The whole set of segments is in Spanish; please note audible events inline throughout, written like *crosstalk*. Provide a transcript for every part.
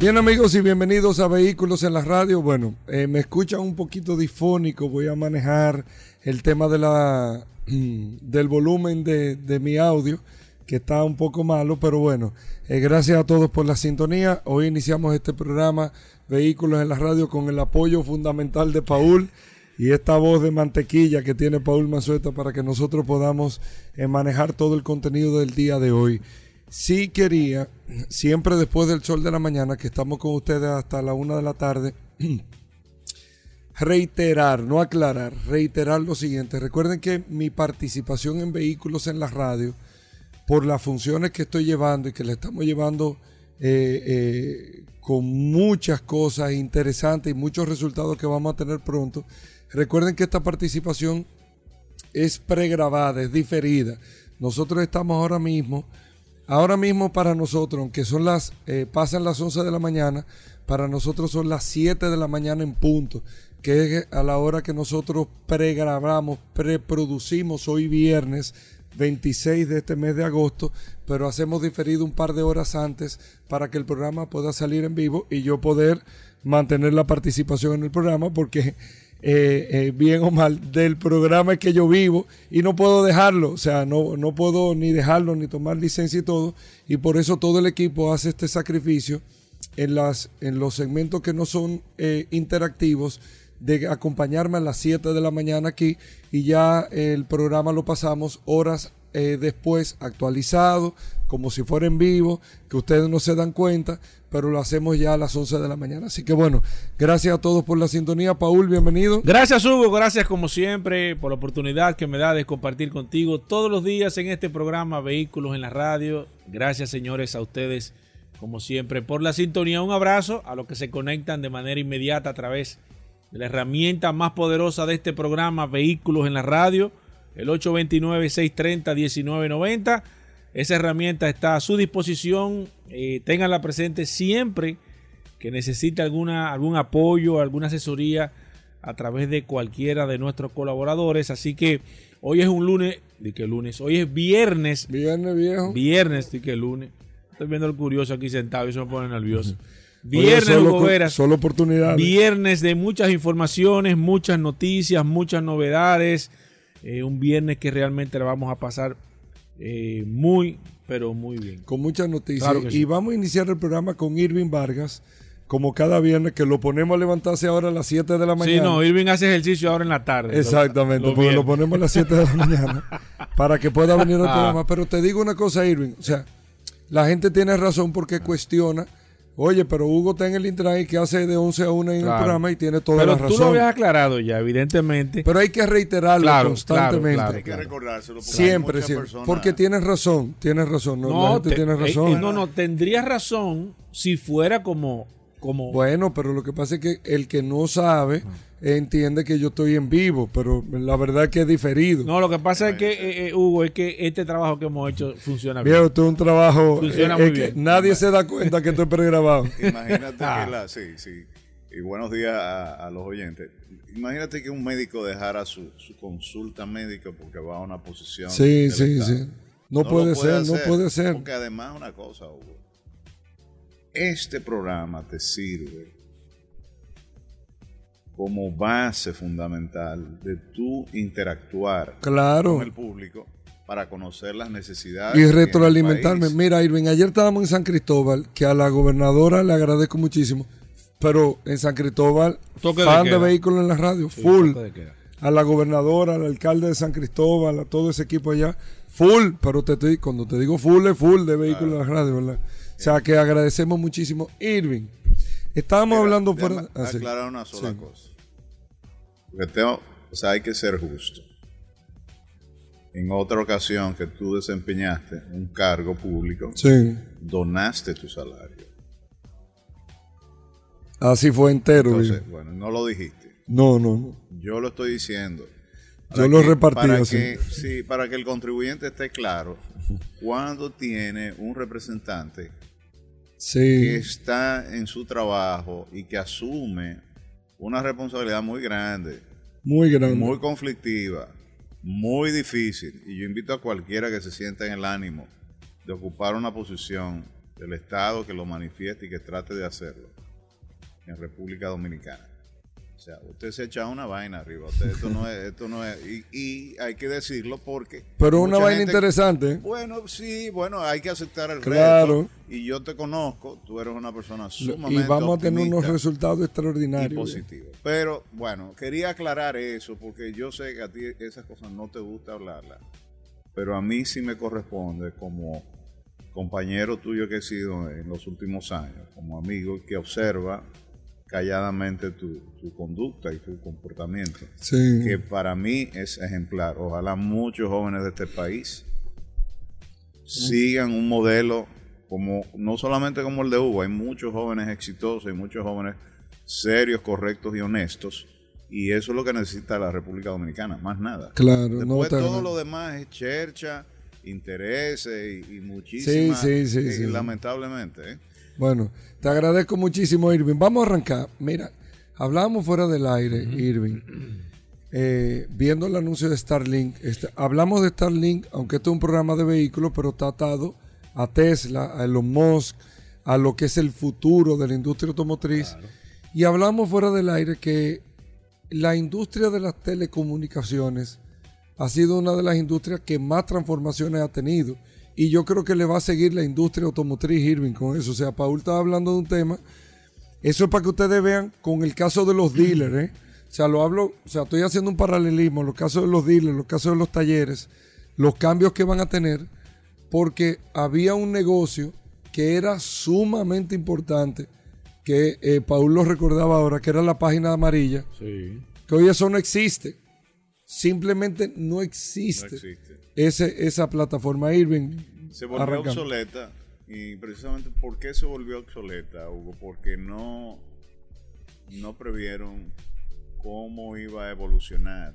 Bien amigos y bienvenidos a Vehículos en la Radio. Bueno, eh, me escuchan un poquito difónico, voy a manejar el tema de la, *clears throat* del volumen de, de mi audio, que está un poco malo, pero bueno, eh, gracias a todos por la sintonía. Hoy iniciamos este programa Vehículos en la Radio con el apoyo fundamental de Paul y esta voz de mantequilla que tiene Paul Mazueta para que nosotros podamos eh, manejar todo el contenido del día de hoy. Sí quería, siempre después del sol de la mañana, que estamos con ustedes hasta la una de la tarde, *clears throat* reiterar, no aclarar, reiterar lo siguiente. Recuerden que mi participación en vehículos en la radio, por las funciones que estoy llevando y que le estamos llevando eh, eh, con muchas cosas interesantes y muchos resultados que vamos a tener pronto, recuerden que esta participación es pregrabada, es diferida. Nosotros estamos ahora mismo Ahora mismo para nosotros, aunque son las, eh, pasan las 11 de la mañana, para nosotros son las 7 de la mañana en punto, que es a la hora que nosotros pregrabamos, preproducimos hoy viernes 26 de este mes de agosto, pero hacemos diferido un par de horas antes para que el programa pueda salir en vivo y yo poder mantener la participación en el programa porque eh, eh, bien o mal, del programa que yo vivo y no puedo dejarlo, o sea, no, no puedo ni dejarlo ni tomar licencia y todo, y por eso todo el equipo hace este sacrificio en, las, en los segmentos que no son eh, interactivos de acompañarme a las 7 de la mañana aquí y ya el programa lo pasamos horas después actualizado, como si fuera en vivo, que ustedes no se dan cuenta, pero lo hacemos ya a las 11 de la mañana. Así que bueno, gracias a todos por la sintonía. Paul, bienvenido. Gracias Hugo, gracias como siempre por la oportunidad que me da de compartir contigo todos los días en este programa Vehículos en la Radio. Gracias señores a ustedes como siempre por la sintonía. Un abrazo a los que se conectan de manera inmediata a través de la herramienta más poderosa de este programa Vehículos en la Radio, el 829-630-1990 esa herramienta está a su disposición. Eh, ténganla presente siempre que necesite alguna, algún apoyo, alguna asesoría a través de cualquiera de nuestros colaboradores. Así que hoy es un lunes, di que lunes, hoy es viernes. Viernes viejo. Viernes, di que lunes. Estoy viendo el curioso aquí sentado y eso me pone nervioso. Viernes, Hugo Solo oportunidades. Viernes de muchas informaciones, muchas noticias, muchas novedades. Eh, un viernes que realmente la vamos a pasar eh, muy, pero muy bien. Con muchas noticias. y vamos a iniciar el programa con Irving Vargas, como cada viernes, que lo ponemos a levantarse ahora a las 7 de la mañana. Sí, no, Irving hace ejercicio ahora en la tarde. Exactamente, porque lo ponemos a las 7 de la *laughs* mañana para que pueda venir al ah. programa. Pero te digo una cosa, Irving, o sea, la gente tiene razón porque cuestiona Oye, pero Hugo está en el internet que hace de 11 a 1 en el programa y tiene toda la razón. Pero tú lo habías aclarado ya, evidentemente. Pero hay que reiterarlo constantemente. hay que recordárselo. Siempre, siempre. Porque tienes razón, tienes razón. No, tienes eh, razón. Eh, no, no, tendrías razón si fuera como bueno, pero lo que pasa es que el que no sabe entiende que yo estoy en vivo, pero la verdad es que es diferido. No, lo que pasa es que, eh, eh, Hugo, es que este trabajo que hemos hecho funciona bien. esto es un trabajo funciona muy bien. nadie se da cuenta que esto es pregrabado. *laughs* Imagínate que ah. la... Sí, sí. Y buenos días a, los oyentes. Imagínate que un médico dejara su, consulta médica porque va a una posición. Sí, sí, sí. No, puede, ser, no puede ser. Porque además una cosa, Hugo este programa te sirve como base fundamental de tu interactuar con el público para conocer las necesidades. Y retroalimentarme. Mira, Irving, ayer estábamos en San Cristóbal, que a la gobernadora le agradezco muchísimo, pero en San Cristóbal, fan de, vehículos en la radio, full. A la gobernadora, al alcalde de San Cristóbal, a todo ese equipo allá, full, pero te estoy, cuando te digo full, es full de vehículos en la radio, ¿verdad? O sea que agradecemos muchísimo. Irving, estábamos hablando por... Ah, aclarar una sola cosa. Porque tengo, o sea, hay que ser justo. En otra ocasión que tú desempeñaste un cargo público, donaste tu salario. Así fue entero. Entonces, bueno, no lo dijiste. No, no, no. Yo lo estoy diciendo. Yo lo repartí para así. Que, sí, para que el contribuyente esté claro cuando tiene un representante que está en su trabajo y que asume una responsabilidad muy grande. Muy grande. Muy conflictiva, muy difícil. Y yo invito a cualquiera que se sienta en el ánimo de ocupar una posición del Estado que lo manifieste y que trate de hacerlo en República Dominicana. O sea, usted se echa una vaina arriba. esto no es, esto no es, y, hay que decirlo porque. Pero una vaina interesante. Bueno, sí, bueno, hay que aceptar el claro. Y yo te conozco, tú eres una persona sumamente. Y vamos a tener unos resultados extraordinarios. Y positivos. Pero bueno, quería aclarar eso porque yo sé que a ti esas cosas no te gusta hablarlas. Pero a mí sí me corresponde como compañero tuyo que he sido en los últimos años, como amigo que observa calladamente tu, conducta y tu comportamiento, que para mí es ejemplar. Ojalá muchos jóvenes de este país sigan un modelo como no solamente como el de Hugo, hay muchos jóvenes exitosos, hay muchos jóvenes serios, correctos y honestos. Y eso es lo que necesita la República Dominicana, más nada. Claro, Después todo lo demás es chercha, intereses y, y muchísimas. Sí, sí, sí, lamentablemente. ¿eh? Bueno, te agradezco muchísimo, Irving. Vamos a arrancar. Mira, hablamos fuera del aire, Irving. Eh, viendo el anuncio de Starlink, este, hablamos de Starlink, aunque esto es un programa de vehículos, pero está atado a Tesla, a Elon Musk, a lo que es el futuro de la industria automotriz. Y hablamos fuera del aire que la industria de las telecomunicaciones ha sido una de las industrias que más transformaciones ha tenido. Y yo creo que le va a seguir la industria automotriz Irving con eso. O sea, Paul estaba hablando de un tema. Eso es para que ustedes vean con el caso de los dealers, ¿eh? O sea, lo hablo, o sea, estoy haciendo un paralelismo, los casos de los dealers, los casos de los talleres, los cambios que van a tener, porque había un negocio que era sumamente importante, que eh, Paul lo recordaba ahora, que era la página amarilla, sí. que hoy eso no existe. Simplemente no existe. No existe ese, esa plataforma Irving. Se volvió obsoleta. Y precisamente, ¿por qué se volvió obsoleta, Hugo? Porque no, no previeron cómo iba a evolucionar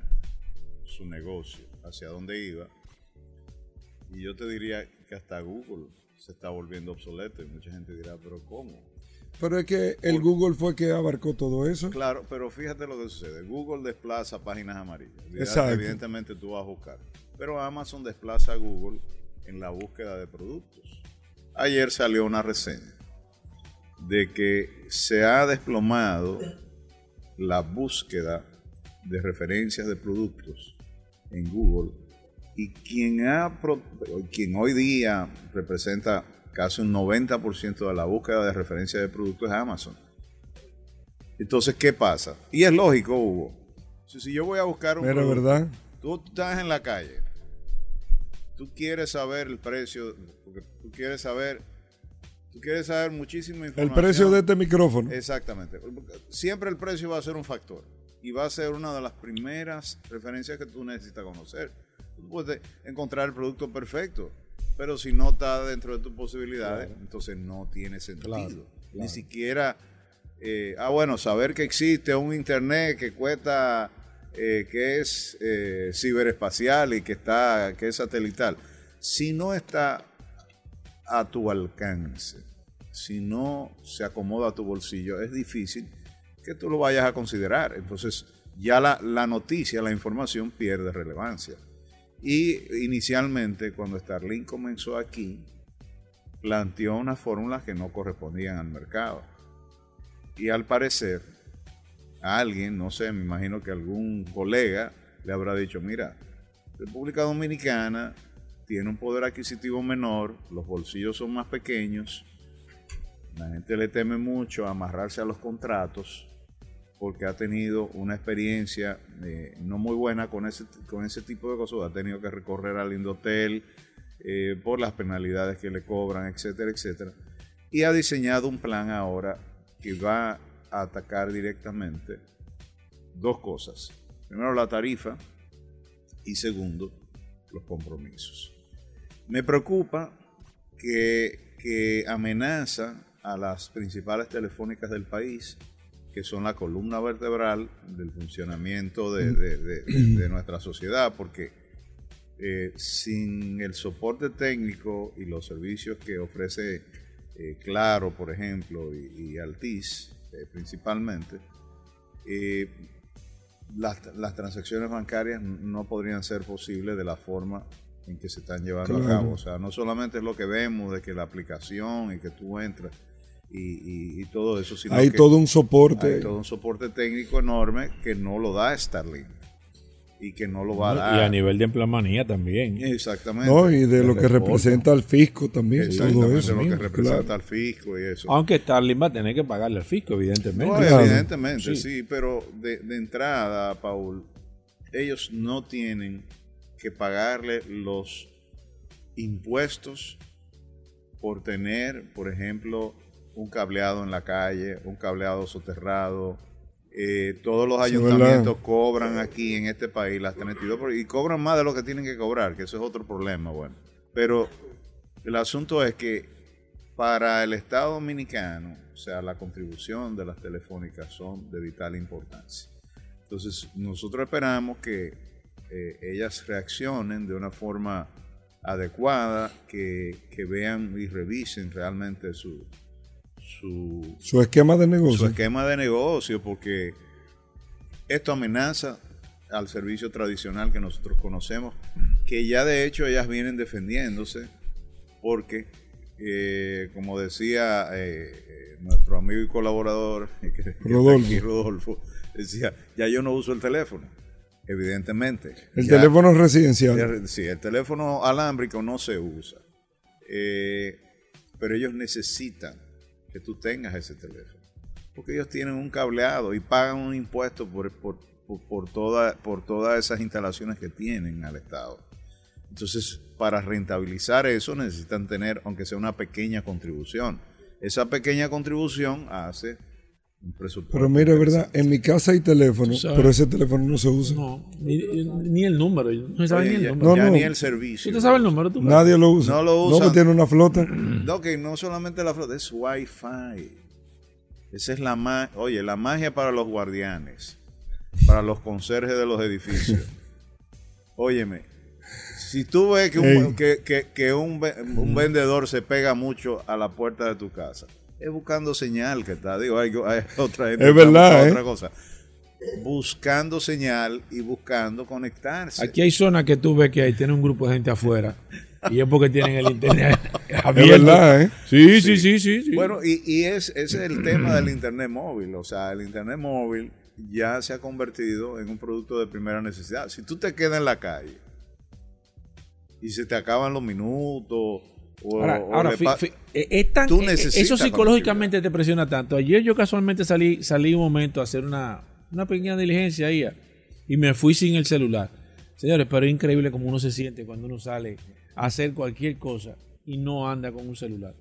su negocio, hacia dónde iba. Y yo te diría que hasta Google se está volviendo obsoleto y mucha gente dirá, pero ¿cómo? Pero es que el Google fue que abarcó todo eso. Claro, pero fíjate lo que sucede. Google desplaza páginas amarillas. Exacto. Evidentemente tú vas a buscar pero Amazon desplaza a Google en la búsqueda de productos. Ayer salió una reseña de que se ha desplomado la búsqueda de referencias de productos en Google y quien, ha, quien hoy día representa casi un 90% de la búsqueda de referencias de productos es Amazon. Entonces, ¿qué pasa? Y es lógico, Hugo. Si, yo voy a buscar un... Pero, ¿verdad? Tú estás en la calle tú quieres saber el precio, porque tú quieres saber, tú quieres saber muchísima información. El precio de este micrófono. Exactamente. Siempre el precio va a ser un factor y va a ser una de las primeras referencias que tú necesitas conocer. Tú puedes encontrar el producto perfecto, pero si no está dentro de tus posibilidades, entonces no tiene sentido. Ni siquiera, eh, ah, bueno, saber que existe un internet que cuesta eh, que es eh, ciberespacial y que, está, que es satelital, si no está a tu alcance, si no se acomoda a tu bolsillo, es difícil que tú lo vayas a considerar. Entonces ya la, la noticia, la información pierde relevancia. Y inicialmente cuando Starlink comenzó aquí, planteó unas fórmulas que no correspondían al mercado. Y al parecer, alguien, no sé, me imagino que algún colega le habrá dicho, mira, República Dominicana tiene un poder adquisitivo menor, los bolsillos son más pequeños, la gente le teme mucho amarrarse a los contratos porque ha tenido una experiencia eh, no muy buena con ese, con ese tipo de cosas, ha tenido que recorrer al Indotel eh, por las penalidades que le cobran, etcétera, etcétera. Y ha diseñado un plan ahora que va atacar directamente dos cosas. Primero, la tarifa y segundo, los compromisos. Me preocupa que, que amenaza a las principales telefónicas del país, que son la columna vertebral del funcionamiento de, nuestra sociedad, porque eh, sin el soporte técnico y los servicios que ofrece eh, Claro, por ejemplo, y, y Altis, eh, principalmente, las, transacciones bancarias no podrían ser posibles de la forma en que se están llevando a cabo. O sea, no solamente es lo que vemos de que la aplicación y que tú entras y, todo eso, sino hay todo un soporte. Hay todo un soporte técnico enorme que no lo da Starlink y que no lo va a dar. Y a nivel de empleomanía también. Exactamente. No, y de lo que representa al fisco también. Todo eso. De lo que representa al fisco y eso. Aunque Starlink va a tener que pagarle al fisco, evidentemente. evidentemente, sí. pero de, de entrada, Paul, ellos no tienen que pagarle los impuestos por tener, por ejemplo, un cableado en la calle, un cableado soterrado. Eh, todos los ayuntamientos cobran aquí en este país las 32 y cobran más de lo que tienen que cobrar, que eso es otro problema, bueno. Pero el asunto es que para el Estado Dominicano, o sea, la contribución de las telefónicas son de vital importancia. Entonces, nosotros esperamos que eh, ellas reaccionen de una forma adecuada, que, vean y revisen realmente su, su, esquema de negocio. Su esquema de negocio, porque esto amenaza al servicio tradicional que nosotros conocemos, que ya de hecho ellas vienen defendiéndose, porque, eh, como decía eh, nuestro amigo y colaborador, *laughs* Rodolfo, decía, ya yo no uso el teléfono evidentemente. El teléfono residencial. sí, el teléfono alámbrico no se usa. Eh, pero ellos necesitan que tú tengas ese teléfono. Porque ellos tienen un cableado y pagan un impuesto por, por, por, toda, por todas esas instalaciones que tienen al Estado. Entonces, para rentabilizar eso necesitan tener, aunque sea una pequeña contribución. Esa pequeña contribución hace pero mira, verdad, en mi casa hay teléfono, pero ese teléfono no se usa. No, ni, el número, no sabe ni el número. No, ni el servicio. ¿Tú sabes el número? Nadie lo usa. No lo usa. No, tiene una flota. *clears throat* No, que no solamente la flota, es Wi-Fi. Esa es la magia, oye, la magia para los guardianes, para los conserjes de los edificios. *laughs* Óyeme, si tú ves que, un, que, que un, un vendedor se pega mucho a la puerta de tu casa, es buscando señal que está. Digo, hay, otra gente es verdad, ¿eh? otra cosa. Buscando señal y buscando conectarse. Aquí hay zonas que tú ves que hay, tiene un grupo de gente afuera. Y es porque tienen el internet *laughs* abierto. Es verdad, ¿eh? Sí, sí, sí, sí. Bueno, y, y es, ese es el tema del internet móvil. O sea, el internet móvil ya se ha convertido en un producto de primera necesidad. Si tú te quedas en la calle y se te acaban los minutos ahora, eso psicológicamente te presiona tanto. Ayer yo casualmente salí, salí un momento a hacer una, pequeña diligencia ahí y me fui sin el celular. Señores, pero es increíble como uno se siente cuando uno sale a hacer cualquier cosa y no anda con un celular.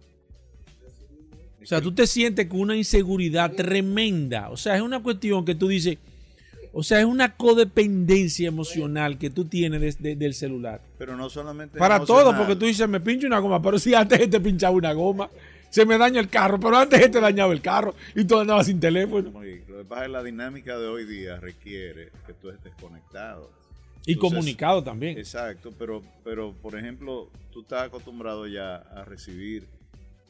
O sea, tú te sientes con una inseguridad tremenda. O sea, es una cuestión que tú dices, o sea, es una codependencia emocional que tú tienes del celular. Pero no solamente. Para todo, porque tú dices, me pincho una goma, pero si antes te pinchaba una goma, se me daña el carro, pero antes te dañaba el carro y tú andabas sin teléfono. Lo que pasa es la dinámica de hoy día requiere que tú estés conectado. Y comunicado también. Exacto, pero, pero por ejemplo, tú estás acostumbrado ya a recibir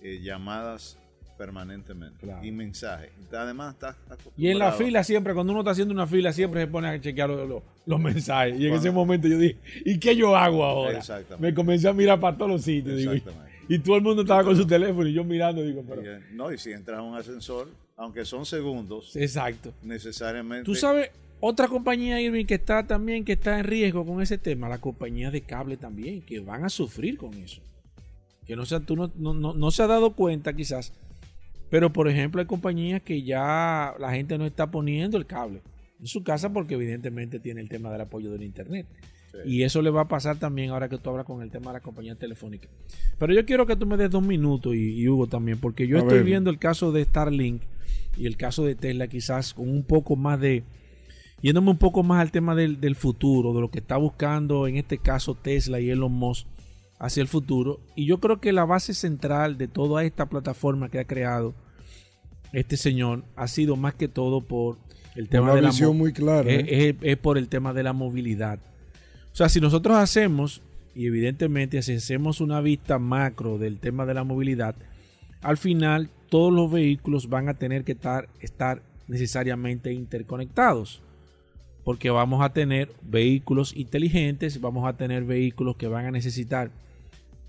eh, llamadas permanentemente y mensajes. Además, está, Y en la fila siempre, cuando uno está haciendo una fila, siempre se pone a chequear los, mensajes. Y en ese momento yo dije, ¿y qué yo hago ahora? Me comencé a mirar para todos los sitios. y, todo el mundo estaba con su teléfono y yo mirando, digo, pero... Eh, no, y si entras a un ascensor, aunque son segundos, Exacto. necesariamente... Tú sabes, otra compañía, Irving, que está también, que está en riesgo con ese tema, la compañía de cable también, que van a sufrir con eso. Que no, sea, tú no, no, no se ha dado cuenta quizás pero, por ejemplo, hay compañías que ya la gente no está poniendo el cable en su casa porque evidentemente tiene el tema del apoyo del Internet. Y eso le va a pasar también ahora que tú hablas con el tema de la compañía telefónica. Pero yo quiero que tú me des dos minutos y, Hugo también, porque yo estoy viendo el caso de Starlink y el caso de Tesla quizás con un poco más de, yéndome un poco más al tema del, del futuro, de lo que está buscando en este caso Tesla y Elon Musk hacia el futuro. Y yo creo que la base central de toda esta plataforma que ha creado este señor ha sido más que todo por el tema de la muy clara. ¿eh? Es, por el tema de la movilidad. O sea, si nosotros hacemos, y evidentemente si hacemos una vista macro del tema de la movilidad, al final todos los vehículos van a tener que estar, estar necesariamente interconectados. porque vamos a tener vehículos inteligentes, vamos a tener vehículos que van a necesitar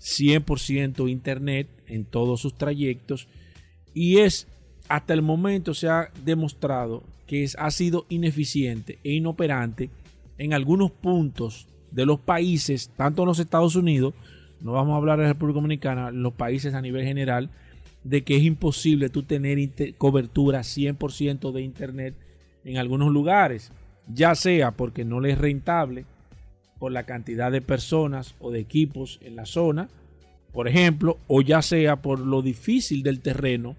100% internet en todos sus trayectos. Y es hasta el momento se ha demostrado que ha sido ineficiente e inoperante en algunos puntos de los países, tanto en los Estados Unidos, no vamos a hablar de la República Dominicana, los países a nivel general, de que es imposible tú tener cobertura 100% de internet en algunos lugares, ya sea porque no le es rentable por la cantidad de personas o de equipos en la zona, por ejemplo, o ya sea por lo difícil del terreno,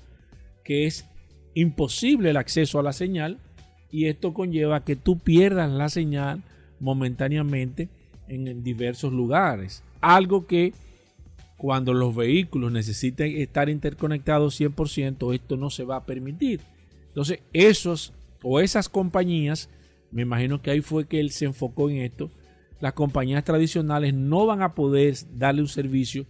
que es imposible el acceso a la señal y esto conlleva que tú pierdas la señal momentáneamente en diversos lugares. Algo que cuando los vehículos necesiten estar interconectados 100%, esto no se va a permitir. Entonces, esos o esas compañías, me imagino que ahí fue que él se enfocó en esto, las compañías tradicionales no van a poder darle un servicio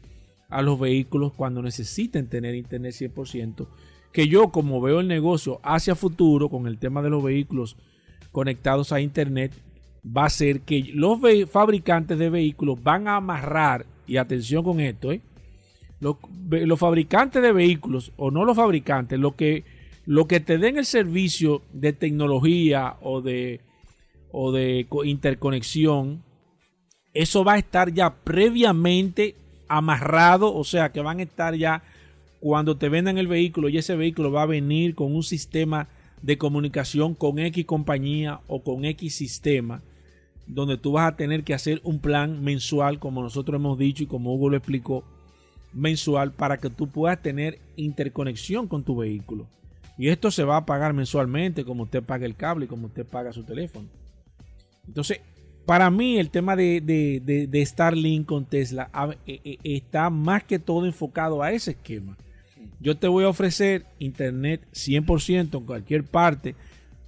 a los vehículos cuando necesiten tener internet 100%, que yo como veo el negocio hacia futuro con el tema de los vehículos conectados a internet, va a ser que los fabricantes de vehículos van a amarrar, y atención con esto, ¿eh? los, fabricantes de vehículos, o no los fabricantes, lo que, lo que te den el servicio de tecnología o de, o de interconexión, eso va a estar ya previamente amarrado, o sea que van a estar ya cuando te vendan el vehículo y ese vehículo va a venir con un sistema de comunicación con X compañía o con X sistema donde tú vas a tener que hacer un plan mensual, como nosotros hemos dicho y como Hugo lo explicó, mensual para que tú puedas tener interconexión con tu vehículo. Y esto se va a pagar mensualmente, como usted paga el cable y como usted paga su teléfono. Entonces, para mí el tema de, Starlink con Tesla e, e, está más que todo enfocado a ese esquema. Yo te voy a ofrecer internet 100% en cualquier parte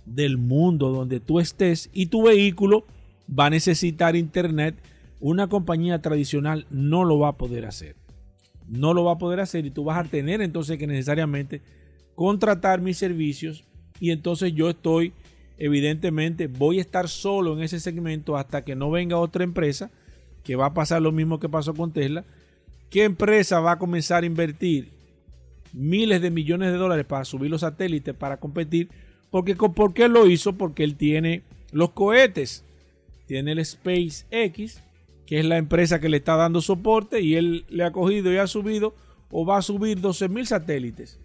del mundo donde tú estés y tu vehículo va a necesitar internet, una compañía tradicional no lo va a poder hacer. No lo va a poder hacer y tú vas a tener entonces que necesariamente contratar mis servicios y entonces yo estoy, evidentemente, voy a estar solo en ese segmento hasta que no venga otra empresa, que va a pasar lo mismo que pasó con Tesla. ¿Qué empresa va a comenzar a invertir miles de millones de dólares para subir los satélites, para competir? Porque, ¿Por qué lo hizo? Porque él tiene los cohetes tiene el SpaceX, que es la empresa que le está dando soporte y él le ha cogido y ha subido o va a subir 12 mil satélites.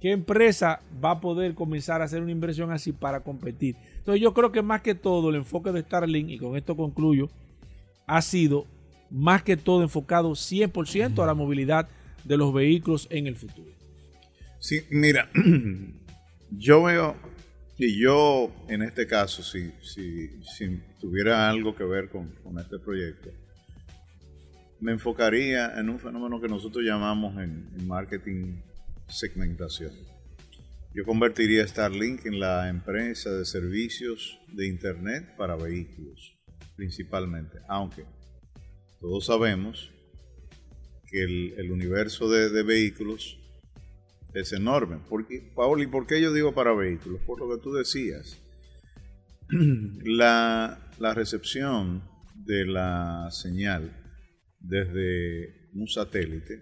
¿Qué empresa va a poder comenzar a hacer una inversión así para competir? Entonces yo creo que más que todo el enfoque de Starlink, y con esto concluyo, ha sido más que todo enfocado 100% a la movilidad de los vehículos en el futuro. Sí, mira, *clears throat* yo veo y yo, en este caso, si, si, tuviera algo que ver con, este proyecto, me enfocaría en un fenómeno que nosotros llamamos en, marketing segmentación. Yo convertiría Starlink en la empresa de servicios de Internet para vehículos, principalmente, aunque todos sabemos que el, universo de, vehículos es enorme. Porque, Paul, ¿y por qué yo digo para vehículos? Por lo que tú decías. *clears throat* La, recepción de la señal desde un satélite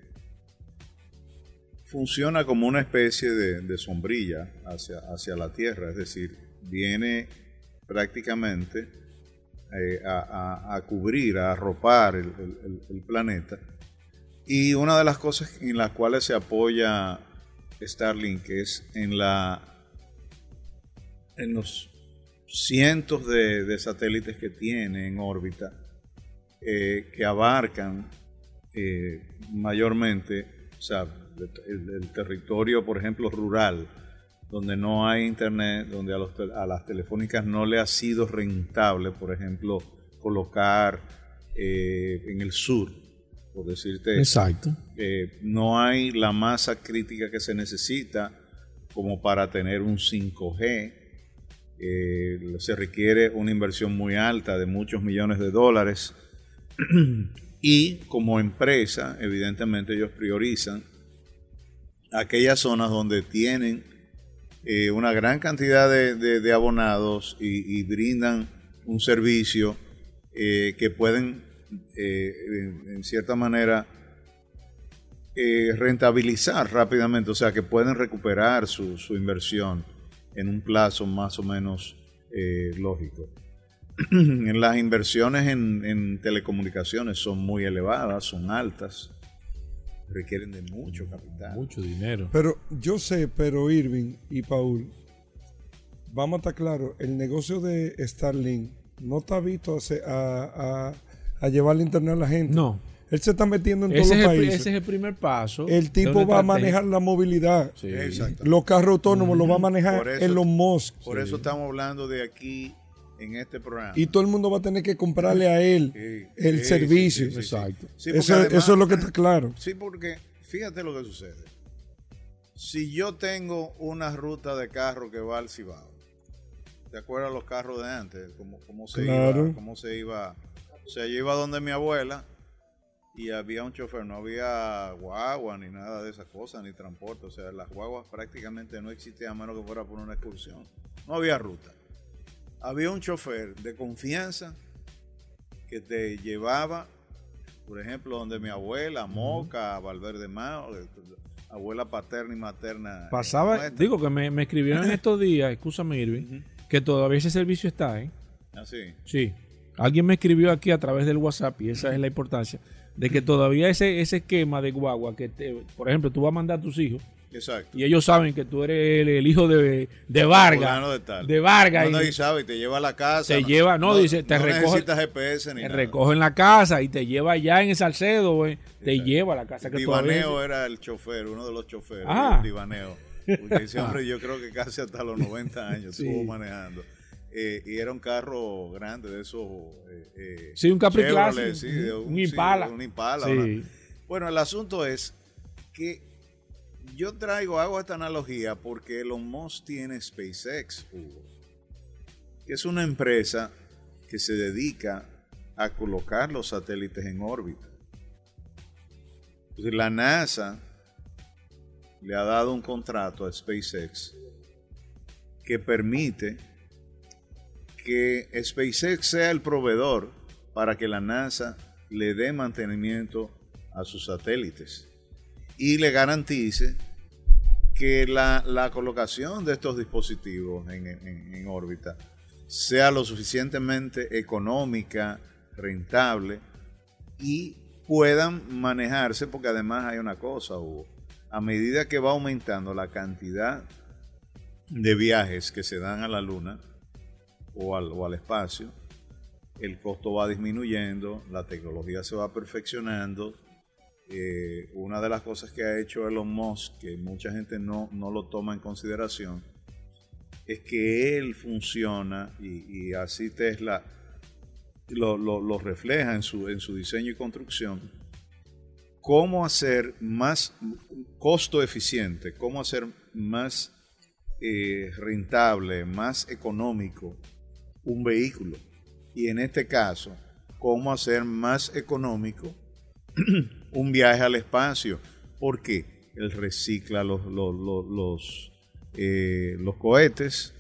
funciona como una especie de, sombrilla hacia, hacia, la Tierra, es decir, viene prácticamente eh, a, cubrir, a arropar el, planeta. Y una de las cosas en las cuales se apoya Starlink es en la en los cientos de, satélites que tiene en órbita eh, que abarcan eh, mayormente el, territorio, por ejemplo, rural, donde no hay internet, donde a, a, las telefónicas no le ha sido rentable, por ejemplo, colocar eh, en el sur por decirte. Exacto. no hay la masa crítica que se necesita como para tener un 5G. Eh, se requiere una inversión muy alta de muchos millones de dólares. *clears throat* y como empresa, evidentemente ellos priorizan aquellas zonas donde tienen eh, una gran cantidad de, abonados y, brindan un servicio eh, que pueden, en, cierta manera, rentabilizar rápidamente, o sea, que pueden recuperar su, inversión en un plazo más o menos lógico. en *clears throat* las inversiones en, telecomunicaciones son muy elevadas, son altas, requieren de mucho capital. Mucho dinero. Pero yo sé, pero Irving y Paul, vamos a estar claros, el negocio de Starlink no está visto a, a, llevar el internet a la gente. No. Él se está metiendo en todos los países. ese es el primer paso. El tipo va a manejar la movilidad. Los carros autónomos los va a manejar en los Musk. Por eso estamos hablando de aquí en este programa. Y todo el mundo va a tener que comprarle a él el servicio. Exacto. Eso, es lo que está claro. Sí, porque fíjate lo que sucede. Si yo tengo una ruta de carro que va al Cibao, ¿te acuerdas los carros de antes? ¿Cómo, cómo se iba? ¿Cómo se iba? O sea, yo iba donde mi abuela y había un chofer, no había guagua ni nada de esas cosas, ni transporte. O sea, las guaguas prácticamente no existían a menos que fuera por una excursión. No había ruta había un chofer de confianza que te llevaba, por ejemplo, donde mi abuela, Moca, Valverde Mao, abuela paterna y materna. Pasaba, digo que me, escribieron en estos días, escúchame Irving, que todavía ese servicio está, ¿eh? ¿Ah, sí? Sí. Alguien me escribió aquí a través del WhatsApp y esa es la importancia de que todavía ese, ese esquema de guagua que, por ejemplo, tú vas a mandar a tus hijos Exacto. Y ellos saben que tú eres el, hijo de, de Vargas. De, Vargas. No, y, sabe, y te lleva a la casa. Te lleva, no, dice, te recoge. GPS ni te recoge en la casa y te lleva allá en el Salcedo, güey. Te lleva a la casa que Divaneo era el chofer, uno de los choferes. Ah. Divaneo. Porque siempre *laughs* yo creo que casi hasta los 90 años estuvo manejando. Eh, y era un carro grande de esos. Eh, eh, sí, un Capri sí, un, Impala. un Impala. Bueno, el asunto es que yo traigo, hago esta analogía porque Elon Musk tiene SpaceX, que es una empresa que se dedica a colocar los satélites en órbita. la NASA le ha dado un contrato a SpaceX que permite que SpaceX sea el proveedor para que la NASA le dé mantenimiento a sus satélites y le garantice que la, colocación de estos dispositivos en, órbita sea lo suficientemente económica, rentable y puedan manejarse, porque además hay una cosa, Hugo, a medida que va aumentando la cantidad de viajes que se dan a la Luna o al, o al espacio, el costo va disminuyendo, la tecnología se va perfeccionando, eh, una de las cosas que ha hecho Elon Musk, que mucha gente no, lo toma en consideración, es que él funciona y, así Tesla lo, refleja en su, en su diseño y construcción, cómo hacer más costo eficiente, cómo hacer más eh, rentable, más económico un vehículo. Y en este caso, cómo hacer más económico *clears throat* un viaje al espacio. porque Él recicla los, los, eh, los, cohetes,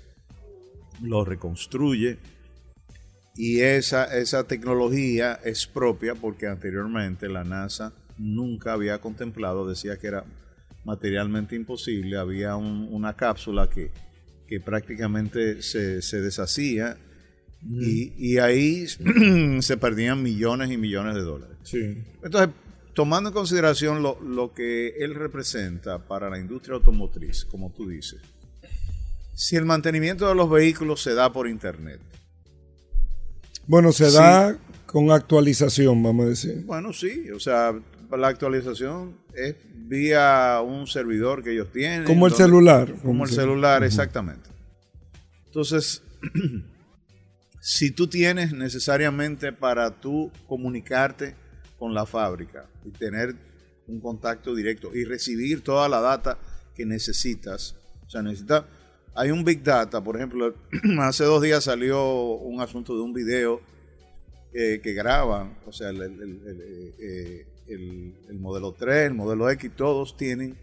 los reconstruye y esa, esa tecnología es propia porque anteriormente la NASA nunca había contemplado, decía que era materialmente imposible, había una cápsula que, que prácticamente se, se deshacía y, y, ahí *clears throat* se perdían millones y millones de dólares. Sí. Entonces, tomando en consideración lo, que él representa para la industria automotriz, como tú dices, si el mantenimiento de los vehículos se da por internet. Bueno, se da con actualización, vamos a decir. Bueno, sí, o sea, la actualización es vía un servidor que ellos tienen. Como el celular. Como el celular, exactamente. Entonces, *clears throat* si tú tienes necesariamente para tú comunicarte con la fábrica y tener un contacto directo y recibir toda la data que necesitas. O sea, necesita, hay un Big Data, por ejemplo, *clears throat* hace dos días salió un asunto de un video eh, que graban, o sea, el, eh, el, modelo 3, el modelo X, todos tienen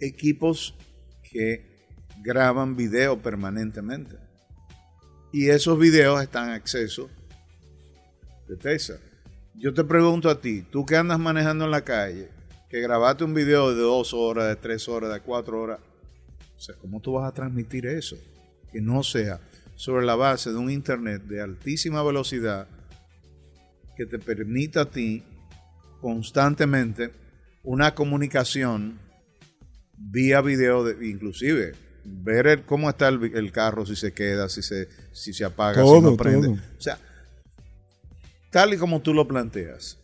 equipos que graban video permanentemente. Y esos videos están a acceso de Tesla. Yo te pregunto a ti, tú que andas manejando en la calle, que grabaste un video de dos horas, de tres horas, de cuatro horas, o sea, ¿cómo tú vas a transmitir eso? Que no sea sobre la base de un internet de altísima velocidad que te permita a ti constantemente una comunicación vía video, de, inclusive ver cómo está el, carro, si se queda, si se, si se apaga, si no prende. O sea, tal y como tú lo planteas,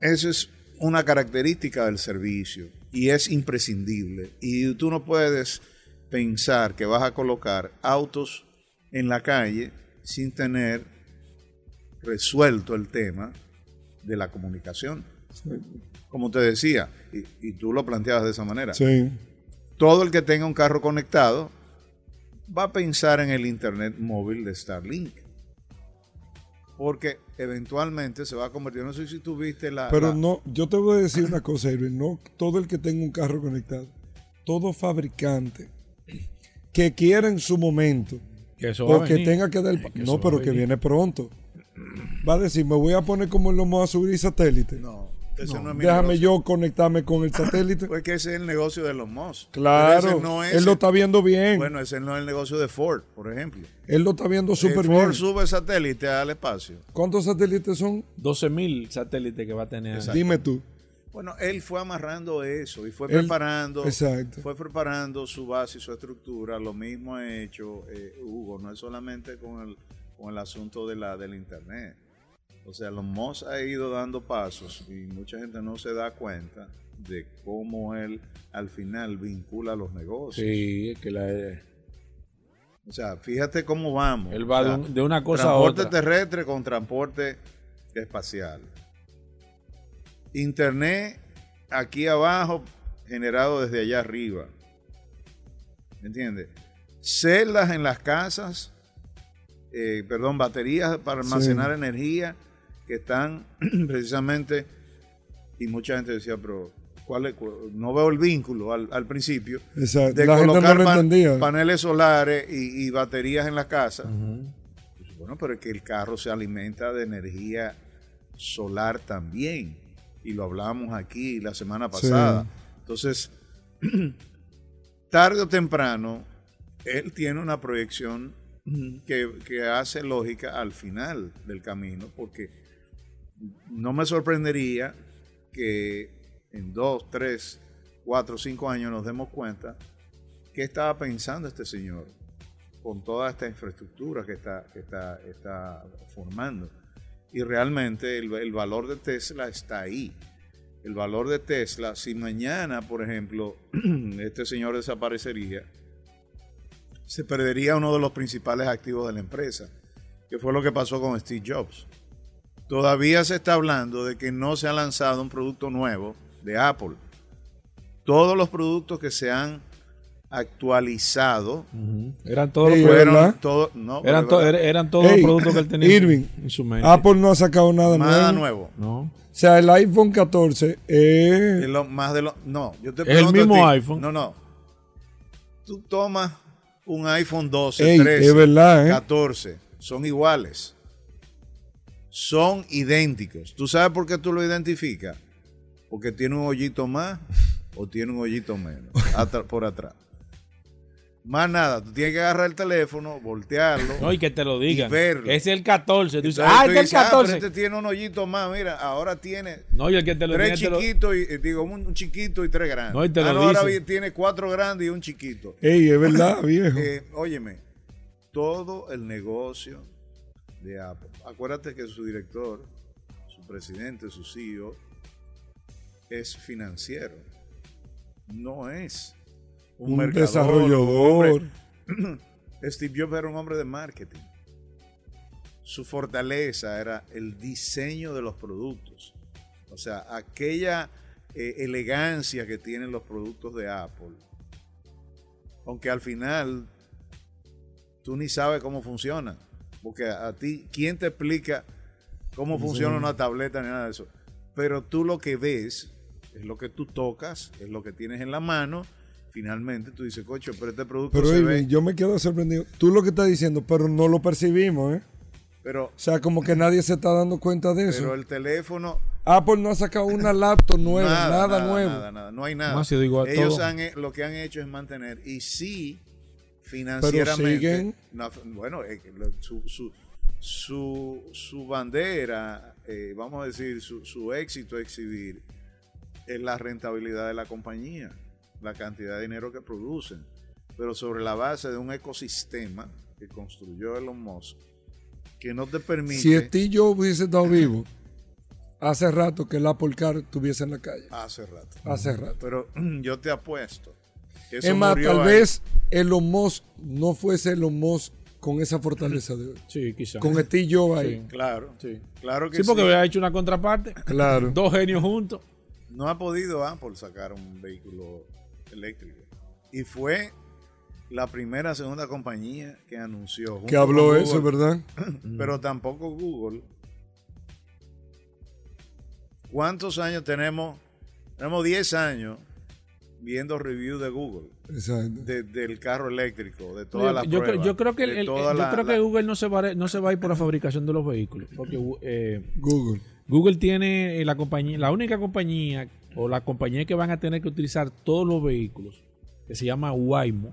eso es una característica del servicio y es imprescindible. Y tú no puedes pensar que vas a colocar autos en la calle sin tener resuelto el tema de la comunicación. Como te decía, y, y, tú lo planteabas de esa manera. Sí todo el que tenga un carro conectado va a pensar en el internet móvil de Starlink. Porque eventualmente se va a convertir, no sé si tú viste la... Pero no, yo te voy a decir una cosa, Irving, no todo el que tenga un carro conectado, todo fabricante que quiera en su momento, que eso o que tenga que dar... no, pero que viene pronto. Va a decir, me voy a poner como lo vamos a subir satélite. No déjame yo conectarme con el satélite. *laughs* Porque ese es el negocio de los Moss. Claro, él lo está viendo bien. Bueno, ese no es el negocio de Ford, por ejemplo. Él lo está viendo súper bien. Ford sube satélite al espacio. ¿Cuántos satélites son? 12 mil satélites que va a tener. Dime tú. Bueno, él fue amarrando eso y fue preparando, exacto. fue preparando su base y su estructura. Lo mismo ha hecho eh, Hugo, no es solamente con el, con el asunto de la, del internet. O sea, los Moss ha ido dando pasos y mucha gente no se da cuenta de cómo él al final vincula los negocios. Sí, que la... O sea, fíjate cómo vamos. Él va de, una cosa a otra. Transporte terrestre con transporte espacial. Internet aquí abajo generado desde allá arriba. ¿Me entiendes? Celdas en las casas, eh, perdón, baterías para almacenar energía que están *clears throat* precisamente, y mucha gente decía, pero ¿cuál no veo el vínculo al, principio, de colocar paneles solares y, baterías en la casa. Pues, bueno, pero es que el carro se alimenta de energía solar también, y lo hablamos aquí la semana pasada. Entonces, *clears throat* tarde o temprano, él tiene una proyección que, que, hace lógica al final del camino, porque no me sorprendería que en dos, tres, cuatro, cinco años nos demos cuenta qué estaba pensando este señor con toda esta infraestructura que está, está, está formando. Y realmente el, el, valor de Tesla está ahí. El valor de Tesla, si mañana, por ejemplo, *clears throat* este señor desaparecería, se perdería uno de los principales activos de la empresa, que fue lo que pasó con Steve Jobs. Todavía se está hablando de que no se ha lanzado un producto nuevo de Apple. Todos los productos que se han actualizado eran todos fueron todo, no, eran, eran, todos los productos que él tenía Irving, en su mente. Apple no ha sacado nada, nada nuevo. No. O sea, el iPhone 14 es, lo, más de lo no, yo te es el mismo iPhone. No, no. Tú tomas un iPhone 12, 13, es verdad, 14, son iguales son idénticos. ¿Tú sabes por qué tú lo identificas? Porque tiene un hoyito más o tiene un hoyito menos *laughs* por atrás. Más nada, tú tienes que agarrar el teléfono, voltearlo. No, y que te lo digan. Y verlo. Es el 14. Tú dices, ah, este es el 14. Ah, este tiene un hoyito más, mira, ahora tiene no, y el que te lo tres chiquitos, y, eh, digo, un, chiquito y tres grandes. No, y te ah, lo ahora tiene cuatro grandes y un chiquito. Ey, es verdad, viejo. Eh, óyeme, todo el negocio de Apple. Acuérdate que su director, su presidente, su CEO, es financiero. No es un, un desarrollador. *clears throat* Steve Jobs era un hombre de marketing. Su fortaleza era el diseño de los productos. O sea, aquella eh, elegancia que tienen los productos de Apple. Aunque al final tú ni sabes cómo funcionan porque a ti, ¿quién te explica cómo funciona una tableta ni nada de eso? Pero tú lo que ves es lo que tú tocas, es lo que tienes en la mano finalmente tú dices, cocho, pero este producto pero se ve... yo me quedo sorprendido. Tú lo que estás diciendo, pero no lo percibimos, ¿eh? Pero, o sea, como que nadie se está dando cuenta de eso. Pero el teléfono... Apple no ha sacado una laptop *laughs* nueva, nada, nuevo. Nada, nada, no hay nada. Ellos Han, lo que han hecho es mantener, y sí, financieramente... bueno, eh, su, su, su, su bandera, eh, vamos a decir, su, su éxito a exhibir es la rentabilidad de la compañía, la cantidad de dinero que producen, pero sobre la base de un ecosistema que construyó Elon Musk, que no te permite... Si Steve Jobs hubiese estado vivo, hace rato que el Apple Car estuviese en la calle. Hace rato. Hace rato. Pero *clears throat* yo te apuesto. Que es más, tal vez Elon Musk no fuese Elon Musk con esa fortaleza de hoy. *laughs* Sí, quizás. Con Steve ahí. Sí, claro. Sí, claro que sí. porque había hecho una contraparte. Claro. Dos genios juntos. No ha podido Apple sacar un vehículo eléctrico. Y fue la primera, segunda compañía que anunció. Que habló eso, ¿verdad? *laughs* Pero tampoco Google. ¿Cuántos años tenemos? Tenemos 10 años viendo reviews de Google del carro eléctrico, de todas las yo, pruebas. Yo creo que, yo creo que Google no se, va, no se va a ir por la fabricación de los vehículos. Porque eh, Google. Google tiene la compañía, la única compañía o la compañía que van a tener que utilizar todos los vehículos, que se llama Waymo,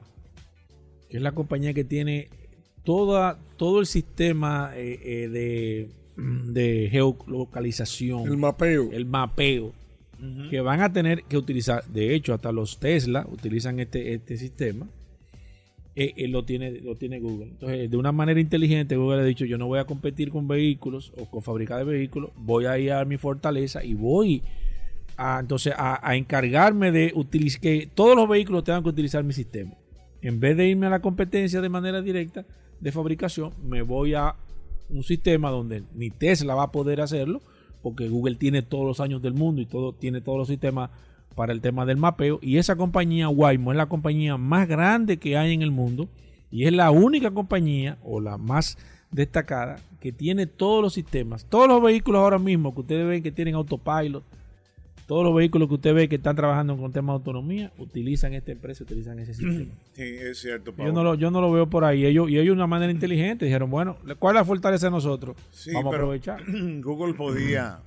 que es la compañía que tiene toda, todo el sistema eh, eh, de, de geolocalización. El mapeo. El mapeo que van a tener que utilizar, de hecho, hasta los Tesla utilizan este, este sistema, eh, eh, lo, tiene, lo tiene Google. Entonces, de una manera inteligente, Google ha dicho, yo no voy a competir con vehículos o con fábrica de vehículos, voy a ir a mi fortaleza y voy a, entonces, a, encargarme de utilizar, que todos los vehículos tengan que utilizar mi sistema. En vez de irme a la competencia de manera directa de fabricación, me voy a un sistema donde ni Tesla va a poder hacerlo, porque Google tiene todos los años del mundo y todo, tiene todos los sistemas para el tema del mapeo. Y esa compañía Waymo es la compañía más grande que hay en el mundo y es la única compañía o la más destacada que tiene todos los sistemas. Todos los vehículos ahora mismo que ustedes ven que tienen autopilot, todos los vehículos que usted ve que están trabajando con temas de autonomía utilizan esta empresa, utilizan ese sistema. Sí, es cierto. Yo no, lo, yo no lo veo por ahí. Ellos, y ellos de una manera inteligente dijeron, bueno, ¿cuál es la fortaleza de nosotros? Vamos a aprovechar. *clears throat* Google podía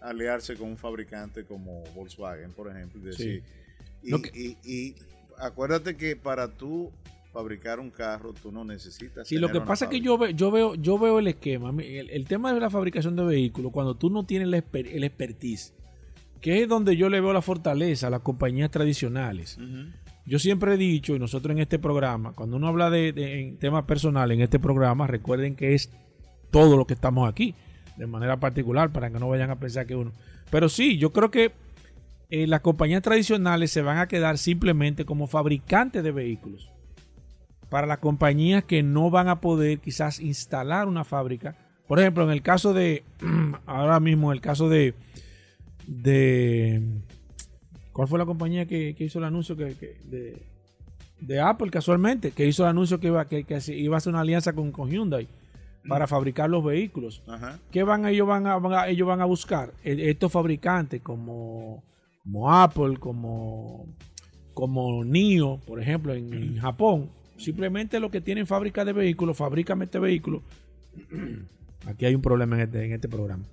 aliarse con un fabricante como Volkswagen, por ejemplo, y decir, y, acuérdate que para tú fabricar un carro tú no necesitas. Sí, lo que pasa es que yo, yo veo yo veo el esquema, el, tema de la fabricación de vehículos, cuando tú no tienes el expertise que es donde yo le veo la fortaleza a las compañías tradicionales. Yo siempre he dicho, y nosotros en este programa, cuando uno habla de, en temas personales en este programa, recuerden que es todo lo que estamos aquí, de manera particular, para que no vayan a pensar que uno. Pero sí, yo creo que eh, las compañías tradicionales se van a quedar simplemente como fabricantes de vehículos. Para las compañías que no van a poder quizás instalar una fábrica. Por ejemplo, en el caso de, *clears throat* ahora mismo, en el caso de, de ¿cuál fue la compañía que, hizo el anuncio que, de, Apple casualmente que hizo el anuncio que iba que, iba a hacer una alianza con, Hyundai para fabricar los vehículos. ¿qué van ellos van a, ellos van a buscar e, estos fabricantes como como Apple como como NIO por ejemplo en, Japón simplemente los que tienen fábrica de vehículos fabrican este vehículo. *clears throat* Aquí hay un problema en este, en este programa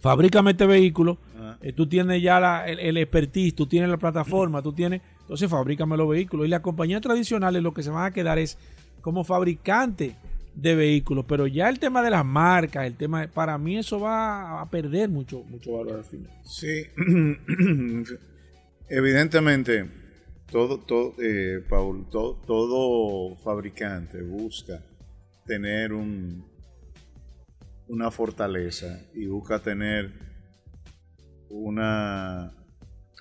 fabrícame este vehículo, eh, tú tienes ya el, expertise, tú tienes la plataforma, tú tienes, entonces fabrícame los vehículos. Y las compañías tradicionales lo que se van a quedar es como fabricante de vehículos, pero ya el tema de las marcas, el tema, para mí eso va a perder mucho, mucho valor al final. Sí, *clears throat* evidentemente, todo, todo, eh, Paul, todo fabricante busca tener un, una fortaleza y busca tener una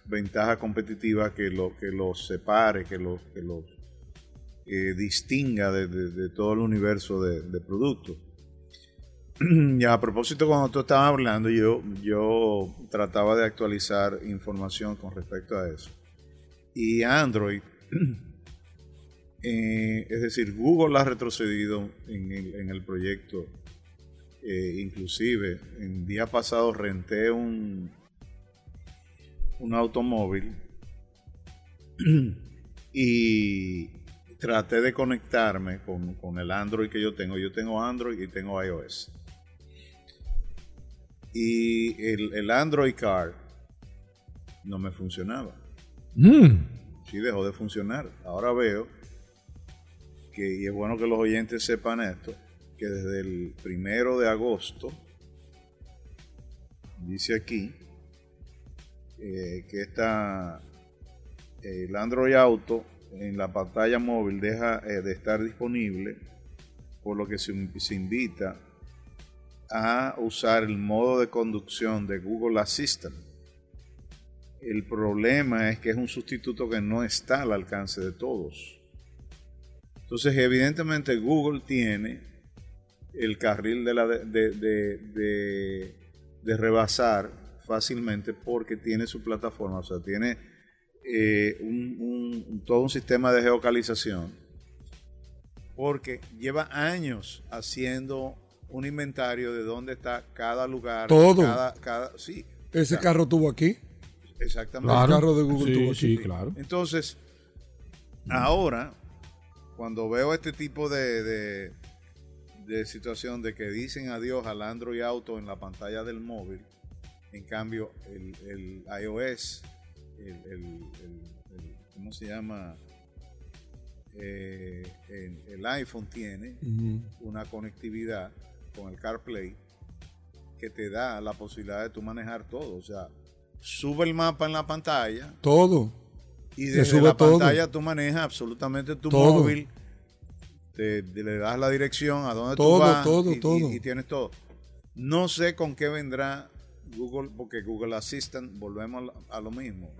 ventaja competitiva que lo que los separe, que los que los eh, distinga de, todo el universo de, productos. *clears throat* ya a propósito, cuando tú estabas hablando, yo, yo trataba de actualizar información con respecto a eso. Y Android, *clears throat* eh, es decir, Google ha retrocedido en el, en el proyecto eh, inclusive, el día pasado renté un, un automóvil *clears throat* y traté de conectarme con, el Android que yo tengo. Yo tengo Android y tengo iOS. Y el, Android Car no me funcionaba. Mm. Sí, dejó de funcionar. Ahora veo que, y es bueno que los oyentes sepan esto, que desde el primero de agosto, dice aquí, eh, que está el Android Auto en la pantalla móvil deja eh, de estar disponible, por lo que se, invita a usar el modo de conducción de Google Assistant. El problema es que es un sustituto que no está al alcance de todos. Entonces, evidentemente, Google tiene el carril de, la de, de rebasar fácilmente porque tiene su plataforma, o sea, tiene eh, un, todo un sistema de geocalización, porque lleva años haciendo un inventario de dónde está cada lugar. Todo. Cada, sí, Ese carro tuvo aquí. Exactamente. El carro de Google tuvo aquí. Sí, claro. Entonces, ahora, cuando veo este tipo de, de, situación de que dicen adiós al Android Auto en la pantalla del móvil, en cambio, el, el iOS el, ¿cómo se llama? Eh, el, iPhone tiene una conectividad con el CarPlay que te da la posibilidad de tú manejar todo. O sea, sube el mapa en la pantalla. Todo. Y desde la pantalla tú manejas absolutamente tu móvil. Te, le das la dirección a dónde tú vas. Todo, todo. y tienes todo. No sé con qué vendrá Google, porque Google Assistant, volvemos a lo mismo,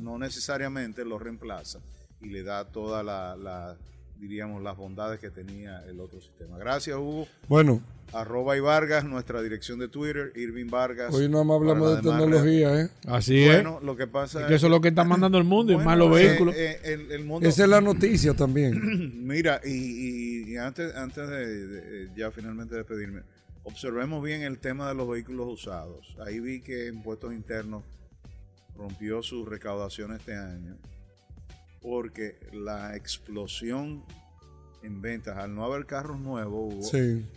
no, necesariamente lo reemplaza y le da toda la, diríamos, las bondades que tenía el otro sistema. Gracias, Hugo. Bueno. Arroba y Vargas, nuestra dirección de Twitter, Irving Vargas. Hoy no hablamos de tecnología, ¿eh? Así es. Bueno, lo que pasa es que eso es lo que está mandando el mundo, y más los eh, vehículos. Eh, el, Esa es la noticia también. *clears throat* Mira, y, antes, antes de, ya finalmente despedirme, observemos bien el tema de los vehículos usados. Ahí vi que Impuestos Internos rompió su recaudación este año porque la explosión en ventas, al no haber carros nuevos,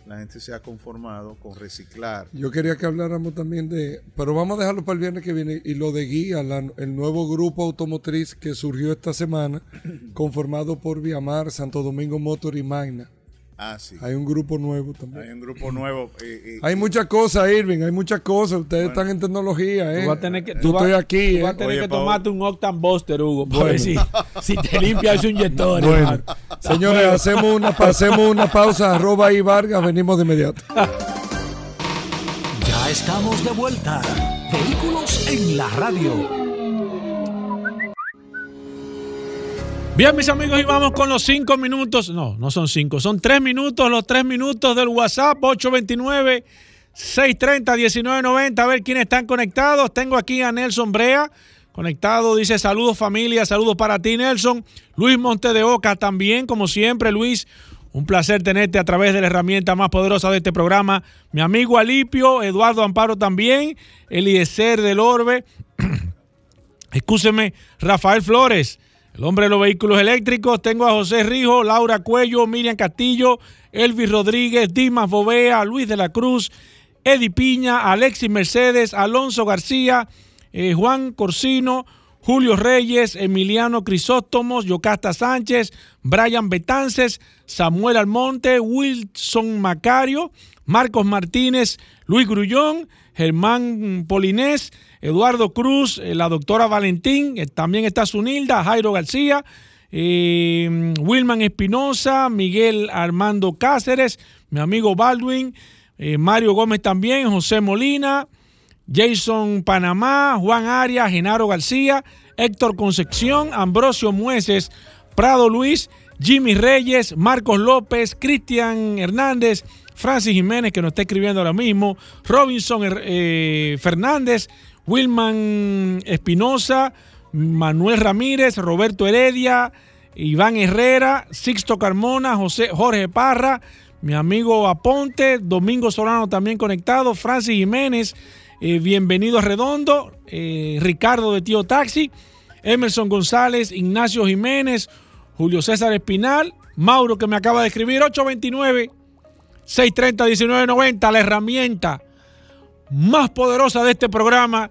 la gente se ha conformado con reciclar. Yo quería que habláramos también de, pero vamos a dejarlo para el viernes que viene, y lo de Guía, el nuevo grupo automotriz que surgió esta semana, *clears throat* conformado por Viamar, Santo Domingo Motor y Magna. Ah, sí. Hay un grupo nuevo también. Hay un grupo nuevo. hay muchas cosas, Irving, hay muchas cosas. Ustedes están en tecnología, ¿eh? Tú vas a tener que, tú estoy aquí, tú vas a tener que tomarte un Octan Buster, Hugo, por si, si, te limpia ese inyector. Bueno, señores, hacemos una, hacemos una pausa, arroba y Vargas, venimos de inmediato. Ya estamos de vuelta. Vehículos en la radio. Bien, mis amigos, y vamos con los cinco minutos. No, no son cinco, son tres minutos, los tres minutos del WhatsApp 829 630 1990. A ver quiénes están conectados. Tengo aquí a Nelson Brea conectado. Dice saludos familia, saludos para ti, Nelson. Luis Monte de Oca también, como siempre, Luis. Un placer tenerte a través de la herramienta más poderosa de este programa. Mi amigo Alipio, Eduardo Amparo también, Eliezer del Orbe. *clears throat* Escúcheme, Rafael Flores. El hombre de los vehículos eléctricos, tengo a José Rijo, Laura Cuello, Miriam Castillo, Elvis Rodríguez, Dimas Bovea, Luis de la Cruz, Eddie Piña, Alexis Mercedes, Alonso García, eh, Juan Corsino, Julio Reyes, Emiliano Crisóstomos, Yocasta Sánchez, Brian Betances, Samuel Almonte, Wilson Macario, Marcos Martínez, Luis Grullón, Germán Polinés, Eduardo Cruz, eh, la doctora Valentín, eh, también está Sunilda, Jairo García, eh, Wilman Espinosa, Miguel Armando Cáceres, mi amigo Baldwin, Mario Gómez también, José Molina, Jason Panamá, Juan Arias, Genaro García, Héctor Concepción, Ambrosio Mueces, Prado Luis, Jimmy Reyes, Marcos López, Cristian Hernández, Francis Jiménez, que nos está escribiendo ahora mismo, Robinson Fernández, Wilman Espinosa, Manuel Ramírez, Roberto Heredia, Iván Herrera, Sixto Carmona, José, Jorge Parra, mi amigo Aponte, Domingo Solano también conectado, Francis Jiménez, eh, bienvenido a Redondo, eh, Ricardo de Tío Taxi, Emerson González, Ignacio Jiménez, Julio César Espinal, Mauro que me acaba de escribir, 829-630-1990, la herramienta más poderosa de este programa,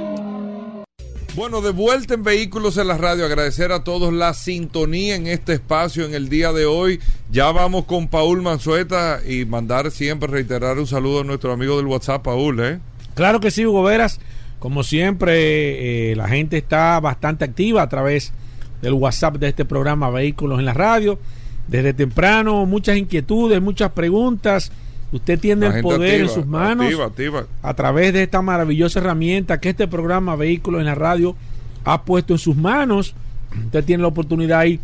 Bueno, de vuelta en Vehículos en la Radio, agradecer a todos la sintonía en este espacio en el día de hoy. Ya vamos con Paul Manzueta y mandar siempre, reiterar un saludo a nuestro amigo del WhatsApp, Paul. ¿eh? Claro que sí, Hugo Veras. Como siempre, eh, la gente está bastante activa a través del WhatsApp de este programa Vehículos en la Radio. Desde temprano, muchas inquietudes, muchas preguntas. Usted tiene el poder en sus manos a través de esta maravillosa herramienta que este programa Vehículos en la Radio ha puesto en sus manos. Usted tiene la oportunidad ahí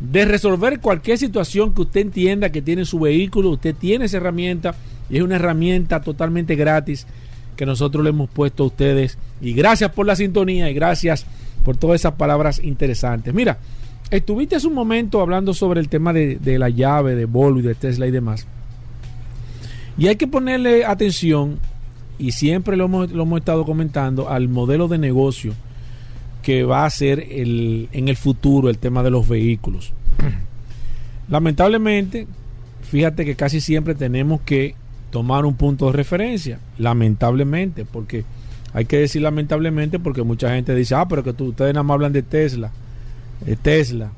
de resolver cualquier situación que usted entienda que tiene su vehículo. Usted tiene esa herramienta y es una herramienta totalmente gratis que nosotros le hemos puesto a ustedes. Y gracias por la sintonía y gracias por todas esas palabras interesantes. Mira, estuviste hace un momento hablando sobre el tema de, de la llave, de Volvo y de Tesla y demás. Y hay que ponerle atención, y siempre lo hemos, lo hemos estado comentando, al modelo de negocio que va a ser el, en el futuro el tema de los vehículos. *clears throat* Lamentablemente, fíjate que casi siempre tenemos que tomar un punto de referencia, lamentablemente, porque hay que decir lamentablemente porque mucha gente dice, ah, pero que tú, ustedes nada más hablan de Tesla, de Tesla,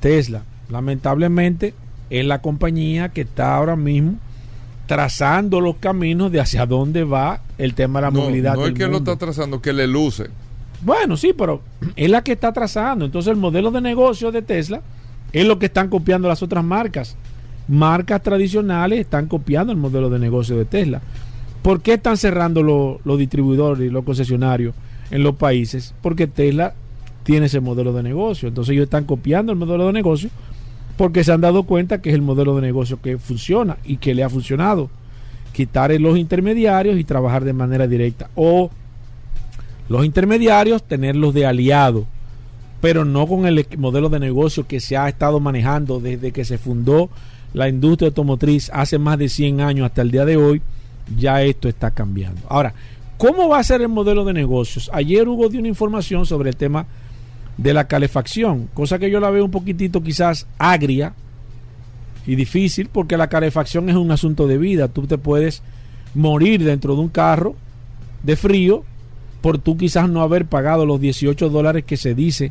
Tesla. Lamentablemente es la compañía que está ahora mismo trazando los caminos de hacia dónde va el tema de la movilidad. No es que lo está trazando, que le luce. Bueno, sí, pero es la que está trazando. Entonces el modelo de negocio de Tesla es lo que están copiando las otras marcas. Marcas tradicionales están copiando el modelo de negocio de Tesla. ¿Por qué están cerrando los distribuidores y los concesionarios en los países? Porque Tesla tiene ese modelo de negocio. Entonces ellos están copiando el modelo de negocio porque se han dado cuenta que es el modelo de negocio que funciona y que le ha funcionado. Quitar los intermediarios y trabajar de manera directa. O los intermediarios tenerlos de aliado, pero no con el modelo de negocio que se ha estado manejando desde que se fundó la industria automotriz hace más de 100 años hasta el día de hoy. Ya esto está cambiando. Ahora, ¿cómo va a ser el modelo de negocios? Ayer hubo de una información sobre el tema de la calefacción, cosa que yo la veo un poquitito quizás agria y difícil porque la calefacción es un asunto de vida. Tú te puedes morir dentro de un carro de frío por tú quizás no haber pagado los 18 dólares que se dice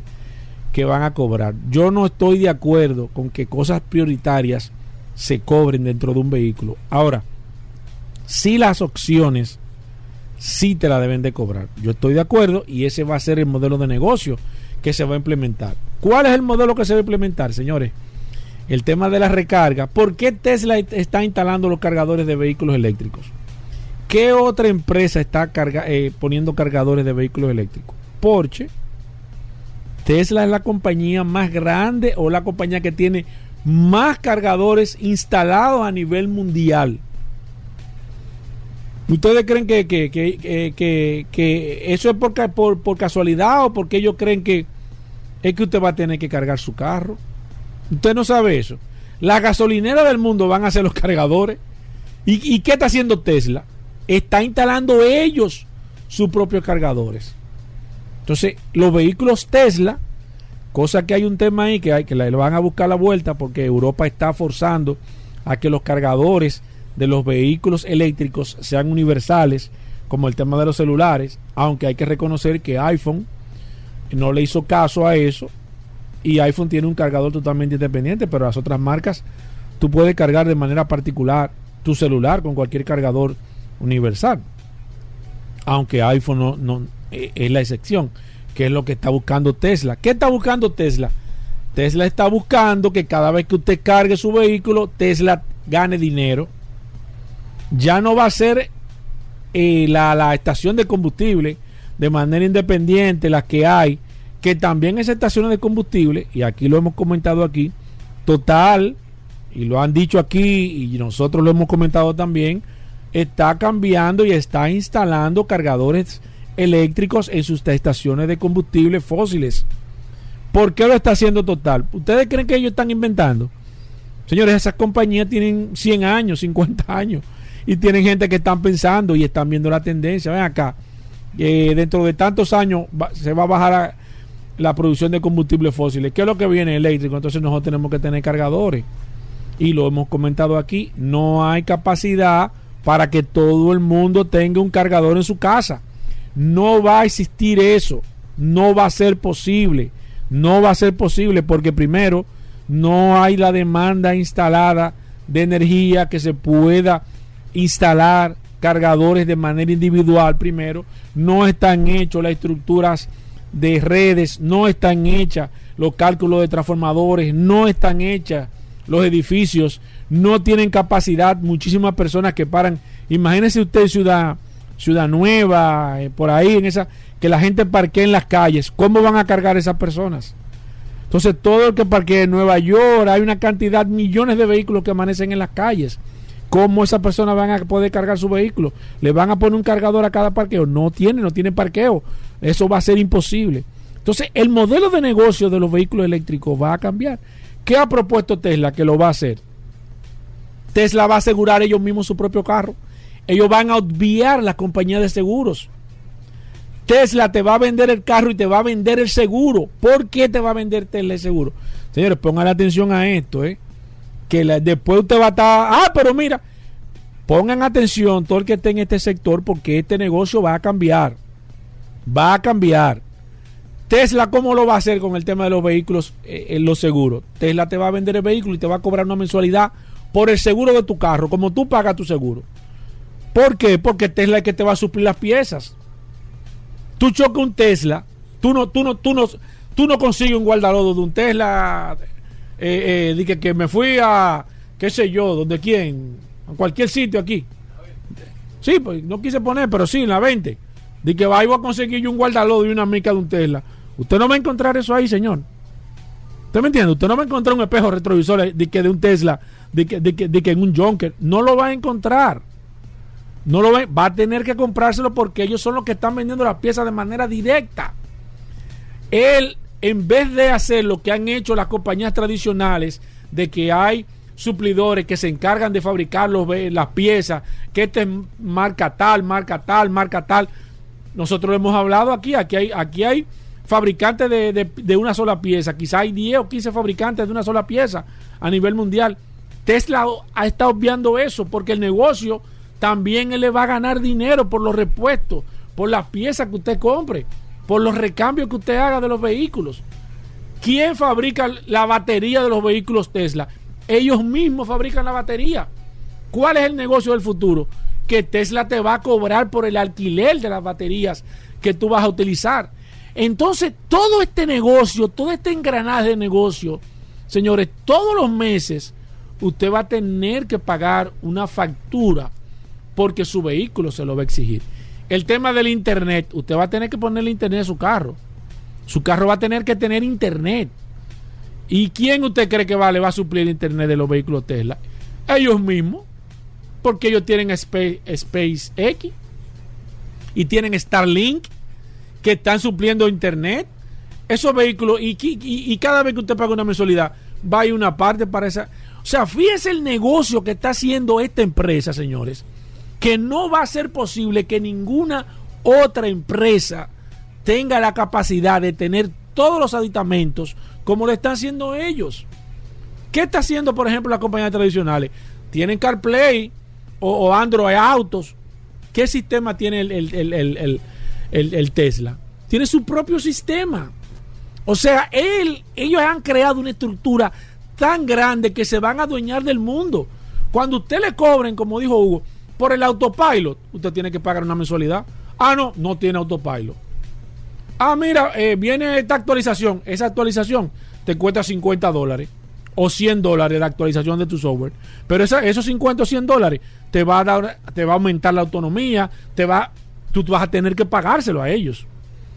que van a cobrar. Yo no estoy de acuerdo con que cosas prioritarias se cobren dentro de un vehículo. Ahora, si las opciones sí te la deben de cobrar. Yo estoy de acuerdo y ese va a ser el modelo de negocio que se va a implementar. ¿Cuál es el modelo que se va a implementar, señores? El tema de la recarga. ¿Por qué Tesla está instalando los cargadores de vehículos eléctricos? ¿Qué otra empresa está eh, poniendo cargadores de vehículos eléctricos? Porsche. Tesla es la compañía más grande o la compañía que tiene más cargadores instalados a nivel mundial. ¿Ustedes creen que, que, eso es por, por, por, casualidad o porque ellos creen que es que usted va a tener que cargar su carro. Usted no sabe eso. La gasolinera del mundo van a ser los cargadores. ¿Y, qué está haciendo Tesla? Está instalando ellos sus propios cargadores. Entonces, los vehículos Tesla, cosa que hay un tema ahí que, que le van a buscar la vuelta porque Europa está forzando a que los cargadores de los vehículos eléctricos sean universales, como el tema de los celulares, aunque hay que reconocer que iPhone no le hizo caso a eso y iPhone tiene un cargador totalmente independiente, pero las otras marcas tú puedes cargar de manera particular tu celular con cualquier cargador universal. Aunque iPhone no, no e, es la excepción, que es lo que está buscando Tesla. ¿Qué está buscando Tesla? Tesla está buscando que cada vez que usted cargue su vehículo, Tesla gane dinero. Ya no va a ser eh, la, la estación de combustible de manera independiente, las que hay, que también es estaciones de combustible, y aquí lo hemos comentado aquí, total, y lo han dicho aquí, y nosotros lo hemos comentado también, está cambiando y está instalando cargadores eléctricos en sus estaciones de combustibles fósiles. ¿Por qué lo está haciendo Total? ¿Ustedes creen que ellos están inventando? Señores, esas compañías tienen 100 años, 50 años y tienen gente que están pensando y están viendo la tendencia. Ven acá, eh, dentro de tantos años se va a bajar la producción de combustibles fósiles. ¿Qué es lo que viene eléctrico? Entonces nosotros tenemos que tener cargadores. Y lo hemos comentado aquí, no hay capacidad para que todo el mundo tenga un cargador en su casa. No va a existir eso. No va a ser posible. No va a ser posible porque primero no hay la demanda instalada de energía que se pueda instalar cargadores de manera individual primero. No están hechos las estructuras de redes, no están hechas los cálculos de transformadores, no están hechas los edificios, no tienen capacidad. Muchísimas personas que paran. Imagínese usted ciudad Ciudad Nueva, eh, por ahí, en esa, que la gente parquee en las calles, ¿cómo van a cargar esas personas? Entonces, todo el que parquee en Nueva York, hay una cantidad, millones de vehículos que amanecen en las calles. ¿Cómo esas personas van a poder cargar su vehículo? ¿Le van a poner un cargador a cada parqueo? No tiene, no tiene parqueo. Eso va a ser imposible. Entonces, el modelo de negocio de los vehículos eléctricos va a cambiar. ¿Qué ha propuesto Tesla que lo va a hacer? Tesla va a asegurar ellos mismos su propio carro. Ellos van a obviar la compañía de seguros. Tesla te va a vender el carro y te va a vender el seguro. ¿Por qué te va a vender Tesla el seguro? Señores, pongan atención a esto, ¿eh? Que después usted va a estar, ah, pero mira, pongan atención todo el que esté en este sector porque este negocio va a cambiar. Va a cambiar. Tesla, ¿cómo lo va a hacer con el tema de los vehículos, eh, en los seguros? Tesla te va a vender el vehículo y te va a cobrar una mensualidad por el seguro de tu carro, como tú pagas tu seguro. ¿Por qué? Porque Tesla es que te va a suplir las piezas. Tú chocas un Tesla, tú no, tú no, tú no, tú no consigues un guardalodo de un Tesla, eh, eh que, que me fui a, qué sé yo, donde quién, a cualquier sitio aquí. Sí, pues no quise poner, pero sí, en la 20. De que va a conseguir yo un guardalodo y una mica de un Tesla. Usted no va a encontrar eso ahí, señor. ¿Usted me entiende? Usted no va a encontrar un espejo retrovisor de, que de un Tesla, de que, de, que, de que en un Junker. No lo va a encontrar. No lo va a tener que comprárselo porque ellos son los que están vendiendo las piezas de manera directa. Él, en vez de hacer lo que han hecho las compañías tradicionales, de que hay suplidores que se encargan de fabricar los, las piezas, que este marca tal, marca tal, marca tal. Nosotros lo hemos hablado aquí, aquí hay, aquí hay fabricantes de, de una sola pieza, quizá hay 10 o 15 fabricantes de una sola pieza a nivel mundial. Tesla ha estado obviando eso porque el negocio también él le va a ganar dinero por los repuestos, por las piezas que usted compre, por los recambios que usted haga de los vehículos. ¿Quién fabrica la batería de los vehículos Tesla? Ellos mismos fabrican la batería. ¿Cuál es el negocio del futuro? Que Tesla te va a cobrar por el alquiler de las baterías que tú vas a utilizar. Entonces, todo este negocio, todo este engranaje de negocio, señores, todos los meses usted va a tener que pagar una factura porque su vehículo se lo va a exigir. El tema del internet, usted va a tener que ponerle internet a su carro. Su carro va a tener que tener internet. ¿Y quién usted cree que va, le va a suplir el internet de los vehículos Tesla? Ellos mismos. Porque ellos tienen Space, SpaceX y tienen Starlink que están supliendo internet. Esos vehículos, y, cada vez que usted paga una mensualidad, va una parte para esa. O sea, fíjese el negocio que está haciendo esta empresa, señores que no va a ser posible que ninguna otra empresa tenga la capacidad de tener todos los aditamentos como lo están haciendo ellos. ¿Qué está haciendo, por ejemplo, las compañías tradicionales? Tienen CarPlay o, Android Autos. ¿Qué sistema tiene el, Tesla? Tiene su propio sistema. O sea, él, ellos han creado una estructura tan grande que se van a adueñar del mundo. Cuando usted le cobren, como dijo Hugo, por el autopilot, usted tiene que pagar una mensualidad. Ah, no, no tiene autopilot. Ah, mira, eh, viene esta actualización. Esa actualización te cuesta 50 dólares o 100 dólares la actualización de tu software. Pero esos 50 o 100 dólares te va a dar, te va a aumentar la autonomía, te va, tú vas a tener que pagárselo a ellos.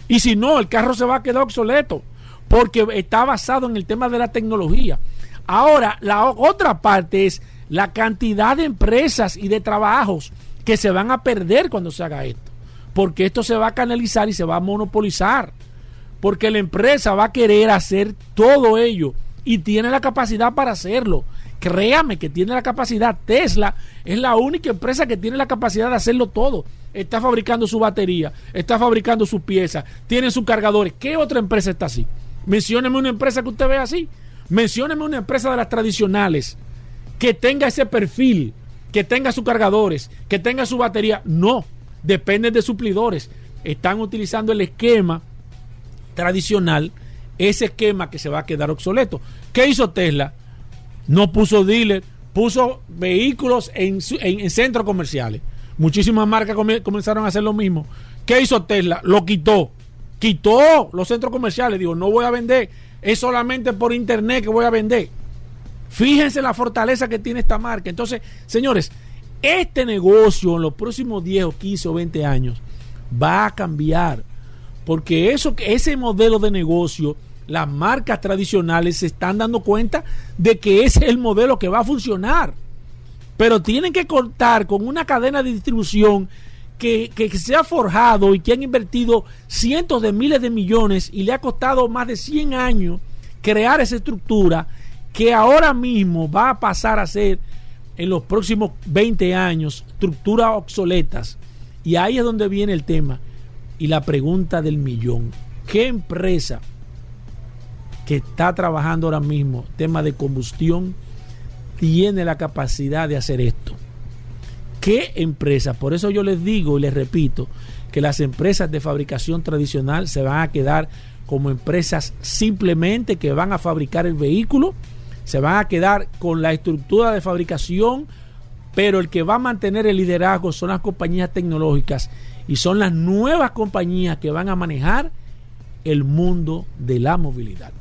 Y si no, el carro se va a quedar obsoleto porque está basado en el tema de la tecnología. Ahora, la otra parte es la cantidad de empresas y de trabajos que se van a perder cuando se haga esto. Porque esto se va a canalizar y se va a monopolizar. Porque la empresa va a querer hacer todo ello y tiene la capacidad para hacerlo. Créame que tiene la capacidad. Tesla es la única empresa que tiene la capacidad de hacerlo todo. Está fabricando su batería, está fabricando sus piezas, tiene sus cargadores. ¿Qué otra empresa está así? Mencióneme una empresa que usted vea así. Mencióneme una empresa de las tradicionales que tenga ese perfil, que tenga sus cargadores, que tenga su batería. No, dependen de suplidores. Están utilizando el esquema tradicional, ese esquema que se va a quedar obsoleto. ¿Qué hizo Tesla? No puso dealer, puso vehículos en, en, centros comerciales. Muchísimas marcas comenzaron a hacer lo mismo. ¿Qué hizo Tesla? Lo quitó. Quitó los centros comerciales. Digo, no voy a vender. Es solamente por internet que voy a vender. Fíjense la fortaleza que tiene esta marca. Entonces, señores, este negocio en los próximos 10 o 15 o 20 años va a cambiar. Porque eso, ese modelo de negocio las marcas tradicionales se están dando cuenta de que ese es el modelo que va a funcionar. Pero tienen que contar con una cadena de distribución que, se ha forjado y que han invertido cientos de miles de millones y le ha costado más de 100 años crear esa estructura que ahora mismo va a pasar a ser en los próximos 20 años estructuras obsoletas. Y ahí es donde viene el tema y la pregunta del millón. ¿Qué empresa que está trabajando ahora mismo, tema de combustión, tiene la capacidad de hacer esto. ¿Qué empresa? Por eso yo les digo y les repito que las empresas de fabricación tradicional se van a quedar como empresas simplemente que van a fabricar el vehículo, se van a quedar con la estructura de fabricación, pero el que va a mantener el liderazgo son las compañías tecnológicas y son las nuevas compañías que van a manejar el mundo de la movilidad.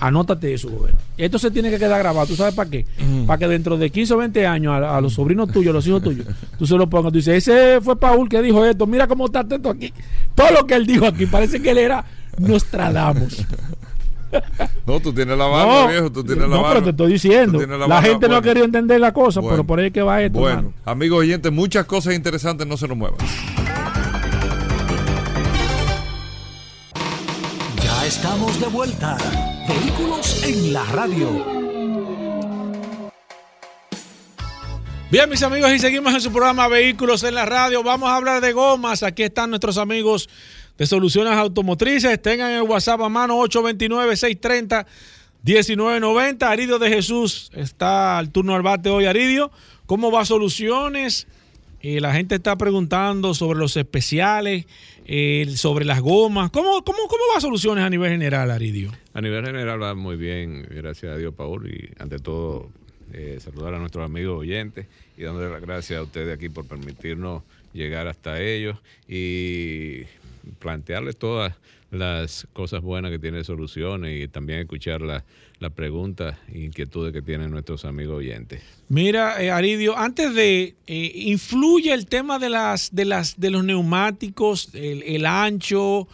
Anótate eso, gobierno. Esto se tiene que quedar grabado. ¿Tú sabes para qué? Mm. Para que dentro de 15 o 20 años a, los sobrinos tuyos, a los hijos tuyos, *laughs* tú se lo pongas. Tú dices, ese fue Paul que dijo esto. Mira cómo está esto aquí. Todo lo que él dijo aquí. Parece que él era Nostradamus. *laughs* No, tú tienes la barba, viejo. Tú tienes la no, pero te estoy diciendo. La, gente no ha querido entender la cosa, pero por ahí que va esto. Bueno, amigos oyentes, muchas cosas interesantes no se nos muevan. Estamos de vuelta. Vehículos en la radio. Bien, mis amigos, y seguimos en su programa Vehículos en la radio. Vamos a hablar de gomas. Aquí están nuestros amigos de Soluciones Automotrices. Tengan el WhatsApp a mano 829-630-1990. Aridio de Jesús está al turno al bate hoy, Aridio. ¿Cómo va Soluciones? Eh, la gente está preguntando sobre los especiales, eh, sobre las gomas. ¿Cómo, cómo, ¿Cómo va Soluciones a nivel general, Aridio? A nivel general va muy bien, gracias a Dios, Paul. Y ante todo, eh, saludar a nuestros amigos oyentes y dándole las gracias a ustedes aquí por permitirnos llegar hasta ellos y plantearles todas las cosas buenas que tiene soluciones y también escuchar las la preguntas e inquietudes que tienen nuestros amigos oyentes. Mira, eh, Aridio, antes de eh, influye el tema de las de las de los neumáticos, el, ancho,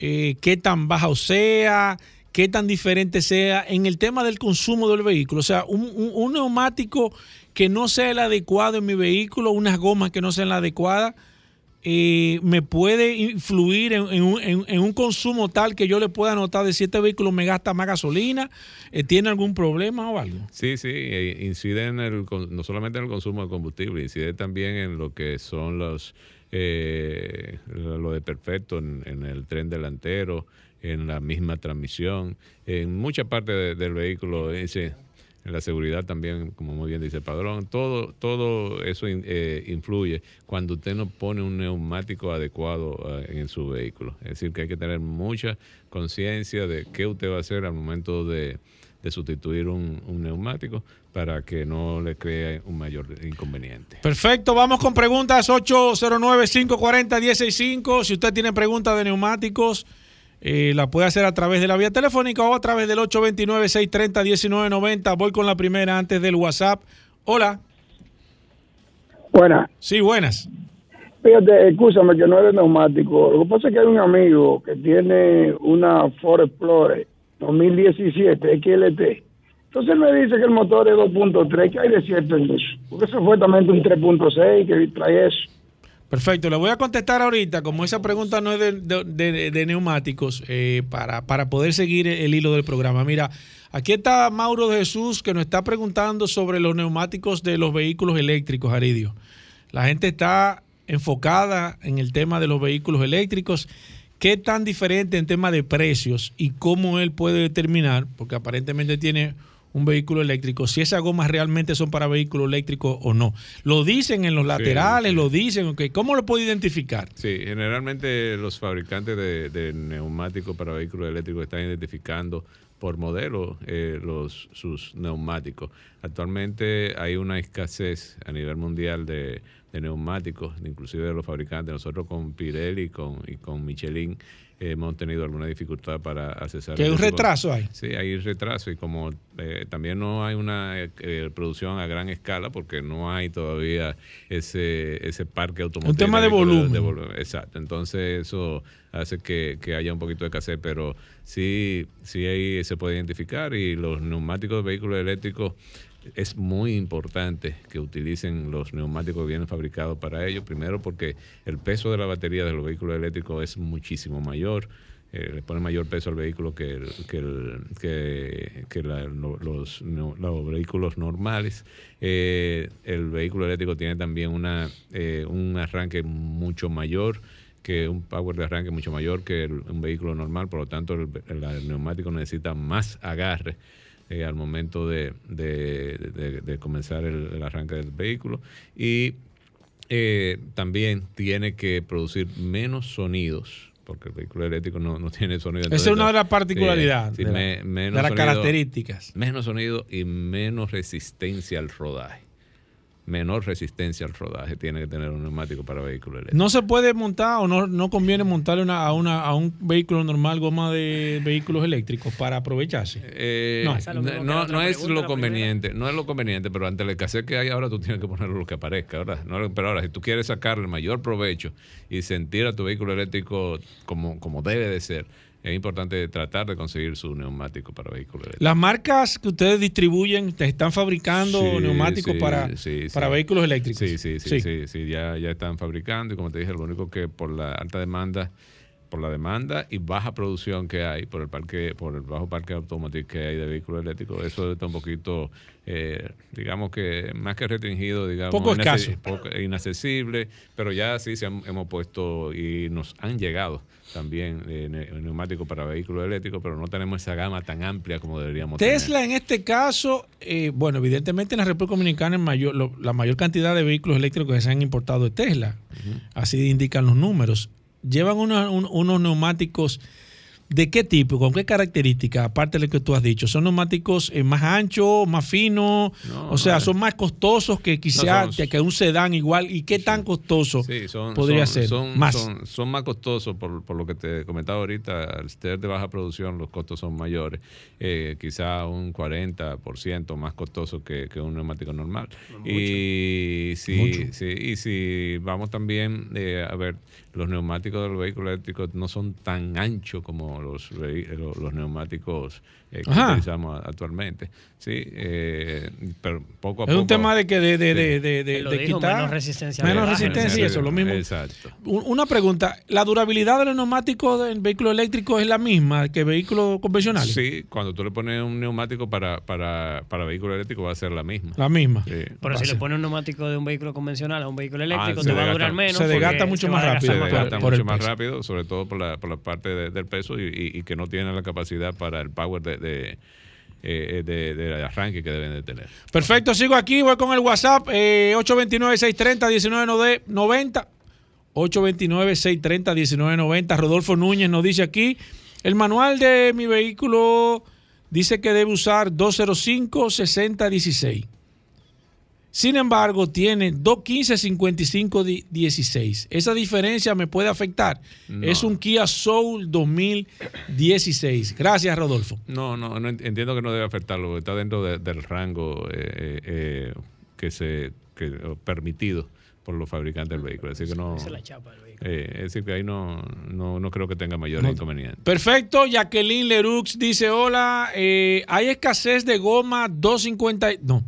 eh, qué tan bajo sea, qué tan diferente sea en el tema del consumo del vehículo. O sea, un, un neumático que no sea el adecuado en mi vehículo, unas gomas que no sean la adecuada eh, me puede influir en, un, consumo tal que yo le pueda notar de si este vehículo me gasta más gasolina, eh, tiene algún problema o algo. Sí, sí, eh, incide en el, no solamente en el consumo de combustible, incide también en lo que son los, lo de perfecto en, el tren delantero, en la misma transmisión, en mucha parte del vehículo. Ese, la seguridad también, como muy bien dice el padrón, todo, todo eso eh, influye cuando usted no pone un neumático adecuado eh, en su vehículo. Es decir, que hay que tener mucha conciencia de qué usted va a hacer al momento de, sustituir un, neumático para que no le cree un mayor inconveniente. Perfecto, vamos con preguntas 809-540-165. Si usted tiene preguntas de neumáticos, eh, la puede hacer a través de la vía telefónica o a través del 829-630-1990. Voy con la primera antes del WhatsApp. Hola. Buenas. Sí, buenas. Fíjate, escúchame que no eres neumático. Lo que pasa es que hay un amigo que tiene una Ford Explorer 2017 XLT Entonces él me dice que el motor es 2.3, ¿qué hay de cierto en eso? Porque eso fue también un 3.6 que trae eso. Perfecto, le voy a contestar ahorita, como esa pregunta no es de, neumáticos, eh, para, poder seguir el hilo del programa. Mira, aquí está Mauro Jesús que nos está preguntando sobre los neumáticos de los vehículos eléctricos, Aridio. La gente está enfocada en el tema de los vehículos eléctricos. ¿Qué tan diferente en tema de precios y cómo él puede determinar, porque aparentemente tiene un vehículo eléctrico, si esas gomas realmente son para vehículo eléctrico o no. Lo dicen en los laterales, lo dicen, ¿cómo lo puede identificar? Sí, generalmente los fabricantes de, neumáticos para vehículos eléctricos están identificando por modelo eh, los, sus neumáticos. Actualmente hay una escasez a nivel mundial de, neumáticos, inclusive de los fabricantes. Nosotros con Pirelli con, y con Michelin hemos tenido alguna dificultad para accesar. ¿Qué un retraso hay? Sí, hay retraso y como eh, también no hay una eh, producción a gran escala porque no hay todavía ese, ese parque automotriz. Un tema de volumen. Exacto, entonces eso hace que, que, haya un poquito de escasez, pero sí, sí ahí se puede identificar y los neumáticos de vehículos eléctricos es muy importante que utilicen los neumáticos que vienen fabricados para ello. Primero porque el peso de la batería de los vehículos eléctricos es muchísimo mayor. Eh, le pone mayor peso al vehículo que, que, que, los, vehículos normales. Eh, el vehículo eléctrico tiene también una, eh, un arranque mucho mayor que un power de arranque mucho mayor que un vehículo normal, por lo tanto el neumático necesita más agarre eh, al momento de, comenzar el, arranque del vehículo. Y eh, también tiene que producir menos sonidos porque el vehículo eléctrico no, *laughs* tiene sonido. Esa es una de las particularidades, de, las características. Menos sonido y menos resistencia al rodaje menor resistencia al rodaje tiene que tener un neumático para vehículo eléctrico. ¿No se puede montar o no, no conviene montarle una, a, una, a un vehículo normal goma de vehículos eléctricos para aprovecharse? Eh, no, no, es lo conveniente, no es lo conveniente, pero ante la escasez que hay ahora tú tienes que poner lo que aparezca. ¿verdad? pero ahora, si tú quieres sacarle el mayor provecho y sentir a tu vehículo eléctrico como, como debe de ser, es importante tratar de conseguir su neumático para vehículos eléctricos. Las marcas que ustedes distribuyen, ¿te están fabricando neumáticos para, para vehículos eléctricos? Sí, sí, sí, sí, sí, ya, ya están fabricando y como te dije, lo único que por la alta demanda por la demanda y baja producción que hay por el parque por el bajo parque automotriz que hay de vehículos eléctricos. Eso está un poquito eh, digamos que más que restringido digamos poco escaso. inaccesible pero ya sí se hemos puesto y nos han llegado también eh, neumáticos para vehículos eléctricos pero no tenemos esa gama tan amplia como deberíamos Tesla en este caso eh, bueno evidentemente en la República Dominicana mayor, la mayor cantidad de vehículos eléctricos que se han importado de Tesla. Así indican los números llevan unos neumáticos ¿De qué tipo? ¿Con qué características? Aparte de lo que tú has dicho. ¿Son neumáticos eh, más anchos, más finos? o sea, ¿son más costosos que quizás que un sedán igual? ¿Y qué tan costoso podría ser? Son más. Son, más costosos, por, por, lo que te comentaba ahorita, al ser de baja producción los costos son mayores. Eh, quizá un 40% más costoso que, un neumático normal. y, si, y si vamos también eh, a ver, los neumáticos del vehículo eléctrico no son tan anchos como los, los, neumáticos eh, que utilizamos actualmente. Sí, eh, pero poco a es poco. un tema de que de, de, de, de, quitar menos resistencia. Menos resistencia y eso, lo mismo. Exacto. Una pregunta: ¿la durabilidad de los neumáticos del vehículo eléctrico es la misma que vehículos convencionales? Sí, cuando tú le pones un neumático para, para, para vehículo eléctrico va a ser la misma. La misma. Pero si le pones un neumático de un vehículo convencional a un vehículo eléctrico, ah, te va a durar menos. Se desgasta mucho más rápido. Se desgasta mucho más rápido, sobre todo por la, por la parte del peso y, que no tiene la capacidad para el power de, eh, de, arranque que deben de tener. Perfecto, sigo aquí, voy con el WhatsApp 829-630-1990. 829-630-1990. Rodolfo Núñez nos dice aquí, el manual de mi vehículo dice que debe usar 205-6016. Sin embargo, tiene 215-55-16. Esa diferencia me puede afectar. Es un Kia Soul 2016. Gracias, Rodolfo. No, no, entiendo que no debe afectarlo. Está dentro del rango eh, eh, que se que, permitido por los fabricantes del vehículo. Así que no. Esa es la chapa del vehículo. Eh, es decir, que ahí no, no, no creo que tenga mayor inconveniente. Perfecto. Jacqueline Lerux dice: Hola, eh, hay escasez de goma 250. No,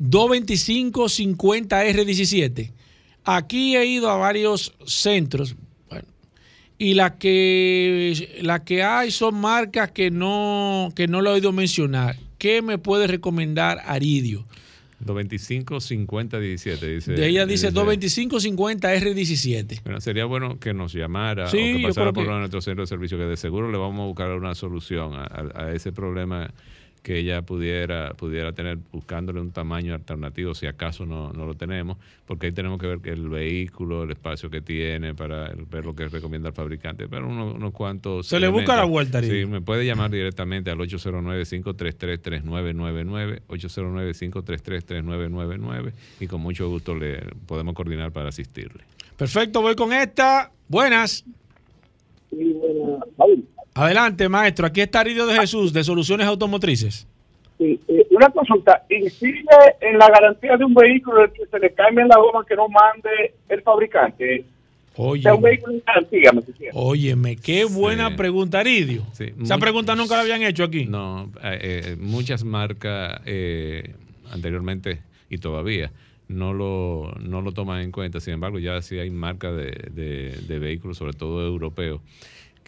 225-50R17. Aquí he ido a varios centros. Bueno, y las que, la que hay son marcas que no, que no lo he oído mencionar. ¿Qué me puede recomendar Aridio? 225 50 17 dice. Ella dice 225 50 R17. Bueno, sería bueno que nos llamara Sí, o que pasara por que- nuestro centro de servicio, que de seguro le vamos a buscar una solución a, a- a ese problema que ella pudiera, pudiera tener buscándole un tamaño alternativo, si acaso no, no lo tenemos, porque ahí tenemos que ver que el vehículo, el espacio que tiene, para ver lo que recomienda el fabricante, pero unos, unos cuantos... Se le busca la vuelta. Sí, me puede llamar directamente al 809-533-3999, 809-533-3999 y con mucho gusto le podemos coordinar para asistirle. Perfecto, voy con esta. Buenas. Adelante, maestro. Aquí está Aridio de Jesús, de Soluciones Automotrices. Sí, eh, una consulta, ¿incide en la garantía de un vehículo el que se le cambie la goma que no mande el fabricante? O sea, un Oye, vehículo en garantía, me refiero. óyeme, qué buena Sí. pregunta, Aridio. Sí, Esa pregunta nunca la habían hecho aquí. No, eh, eh, muchas marcas eh, anteriormente y todavía no lo, no lo toman en cuenta. Sin embargo, ya sí hay marcas de, de- de vehículos, sobre todo europeos,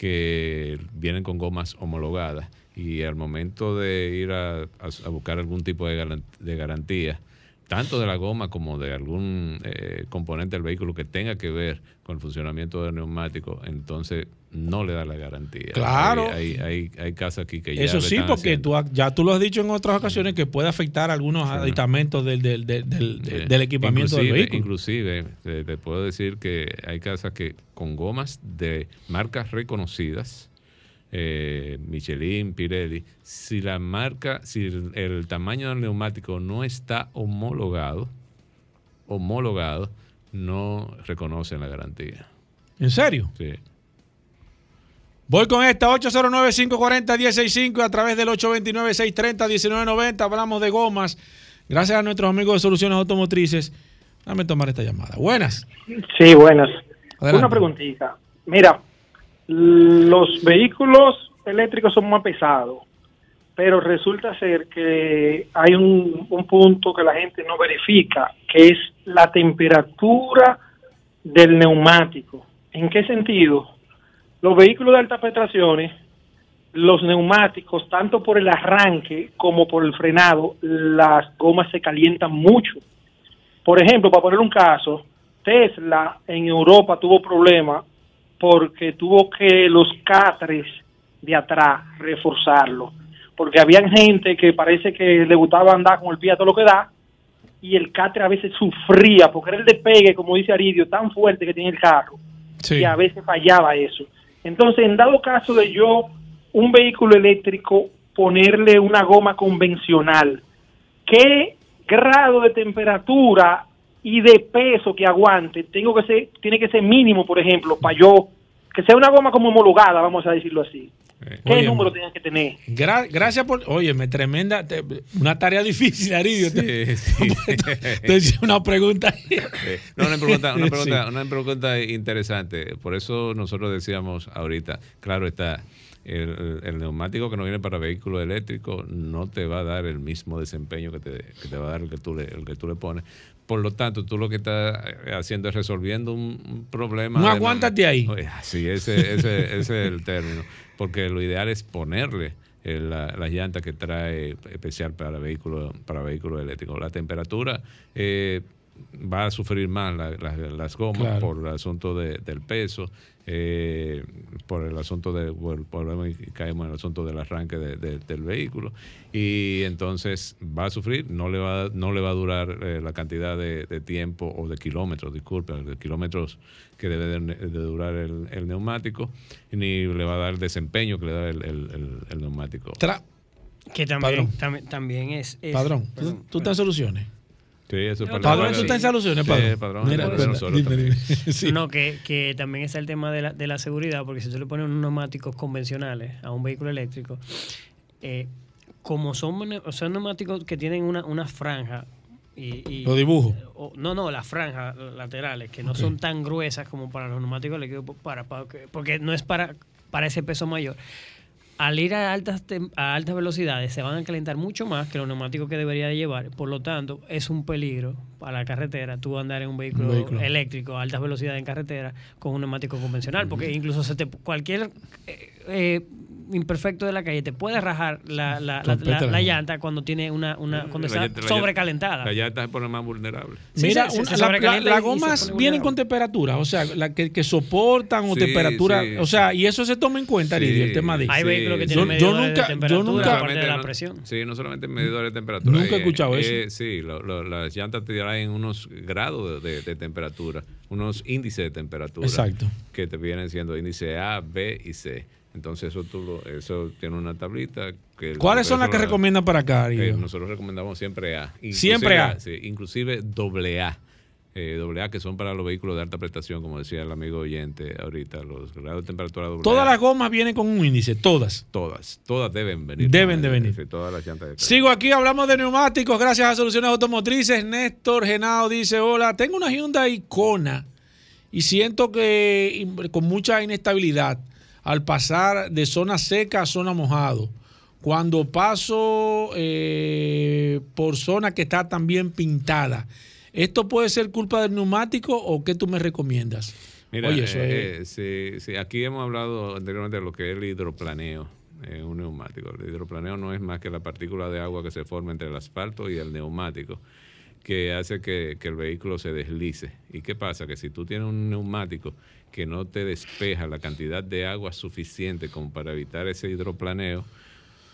que vienen con gomas homologadas y al momento de ir a, buscar algún tipo de garantía, tanto de la goma como de algún eh, componente del vehículo que tenga que ver con el funcionamiento del neumático, entonces no le da la garantía. Claro. Hay, hay, hay, hay casos aquí que ya Eso sí, porque haciendo. tú, ya tú lo has dicho en otras ocasiones que puede afectar algunos aditamentos del, del, del, del- Sí. del equipamiento del Inclusive- vehículo. Inclusive, te, te puedo decir que hay casas que con gomas de marcas reconocidas, eh, Michelin, Pirelli, si la marca, si el, el tamaño del neumático no está homologado, homologado, no reconocen la garantía. ¿En serio? Sí. Voy con esta 809-540-165 y a través del 829-630-1990 hablamos de gomas. Gracias a nuestros amigos de Soluciones Automotrices. Dame tomar esta llamada. Buenas. Sí, buenas. Adelante. Una preguntita. Mira, los vehículos eléctricos son más pesados, pero resulta ser que hay un, un punto que la gente no verifica, que es la temperatura del neumático. ¿En qué sentido? Los vehículos de altas prestaciones, los neumáticos, tanto por el arranque como por el frenado, las gomas se calientan mucho. Por ejemplo, para poner un caso, Tesla en Europa tuvo problemas porque tuvo que los catres de atrás reforzarlo. Porque habían gente que parece que le gustaba andar con el pie a todo lo que da y el catre a veces sufría porque era el despegue, como dice Aridio, tan fuerte que tiene el carro y a veces fallaba eso. Entonces, en dado caso de yo, un vehículo eléctrico, ponerle una goma convencional, ¿qué grado de temperatura y de peso que aguante tengo que ser, tiene que ser mínimo, por ejemplo, para yo, que sea una goma como homologada, vamos a decirlo así? ¿Qué Óyeme. número tiene que tener? Gra- gracias por. Óyeme, tremenda. te- una tarea difícil, Aridio. *laughs* Te, te hice una pregunta. *laughs* Eh, no, una pregunta, una, Sí. pregunta, una pregunta interesante. Por eso nosotros decíamos ahorita, claro está, el, el neumático que no viene para vehículo eléctrico no te va a dar el mismo desempeño que te, que te va a dar el que tú le, el que tú le pones. Por lo tanto, tú lo que estás eh, haciendo es resolviendo un, un problema. No aguántate ahí. Oye, Sí, ese, ese, ese es el término. Porque lo ideal es ponerle eh, la, las llantas que trae especial para vehículos para vehículos eléctricos. La temperatura eh, va a sufrir más la- la- las gomas Claro. por el asunto de- del peso, eh, por el asunto de, por- volvemos y caemos en el asunto del arranque de- de- del vehículo. Y entonces va a sufrir, no le va, no le va a durar eh, la cantidad de, de tiempo o de kilómetros, disculpen, de kilómetros que debe de, de durar el, el neumático, ni le va a dar el desempeño que le da el, el- el- el neumático. Que también, también, es, es- Padrón, ¿tú, perdón, tú estás en soluciones? Sí, eso es Padrón, tú estás en soluciones, Sí, padrón. padrón, Mira, padrón, espera, nosotros dime, también. dime. Sí. No, que, que también está el tema de la, de la seguridad, porque si tú le pones unos neumáticos convencionales a un vehículo eléctrico, eh, como son, son neumáticos que tienen una, una franja y, y- Los dibujos. o- no, no, las franjas laterales, que no son tan gruesas como para los neumáticos eléctricos, para, para que- porque no es para, para ese peso mayor. Al ir a altas, a altas velocidades se van a calentar mucho más que los neumáticos que debería de llevar. Por lo tanto, es un peligro para la carretera tú andar en un vehículo, Un vehículo. eléctrico a altas velocidades en carretera con un neumático convencional. Porque incluso se te, cualquier eh, eh, imperfecto de la calle te puede rajar la, la- la- Completa la- la la llanta. cuando tiene una, una cuando La está llanta- sobrecalentada. La llanta se pone más vulnerable. Sí, Mira, una- se las gomas vienen con temperatura, o sea, la que, que soportan o Sí, temperatura, sí. o sea, y eso se toma en cuenta, Sí, Aridio, el tema de Hay Sí, vehículos que yo- tienen yo medidores nunca- de yo nunca- aparte de la no- presión. Sí, no solamente medidores de temperatura. Nunca he eh, escuchado eh, eso. Sí, lo- lo- las llantas te traen unos grados de, de- de temperatura, unos índices de temperatura. Exacto. Que te vienen siendo índice A, B y C. Entonces eso tú lo- eso tiene una tablita que ¿Cuáles son las que recomiendan para acá, eh, nosotros recomendamos siempre A. Siempre A. Sí, inclusive doble A. Eh, doble A que son para los vehículos de alta prestación, como decía el amigo oyente ahorita, los grados de temperatura doble Todas las gomas vienen con un índice, todas. Todas, todas deben venir. Deben de venir. todas las llantas de Sigo aquí, hablamos de neumáticos gracias a Soluciones Automotrices. Néstor Genao dice, hola, tengo una Hyundai Kona y siento que con mucha inestabilidad al pasar de zona seca a zona mojado. Cuando paso eh, por zona que está también pintada, ¿esto puede ser culpa del neumático o qué tú me recomiendas? Mira, Oye, eso eh, es- eh, aquí hemos hablado anteriormente de lo que es el hidroplaneo en un neumático. El hidroplaneo no es más que la partícula de agua que se forma entre el asfalto y el neumático, que hace que, que el vehículo se deslice. ¿Y qué pasa? Que si tú tienes un neumático que no te despeja la cantidad de agua suficiente como para evitar ese hidroplaneo,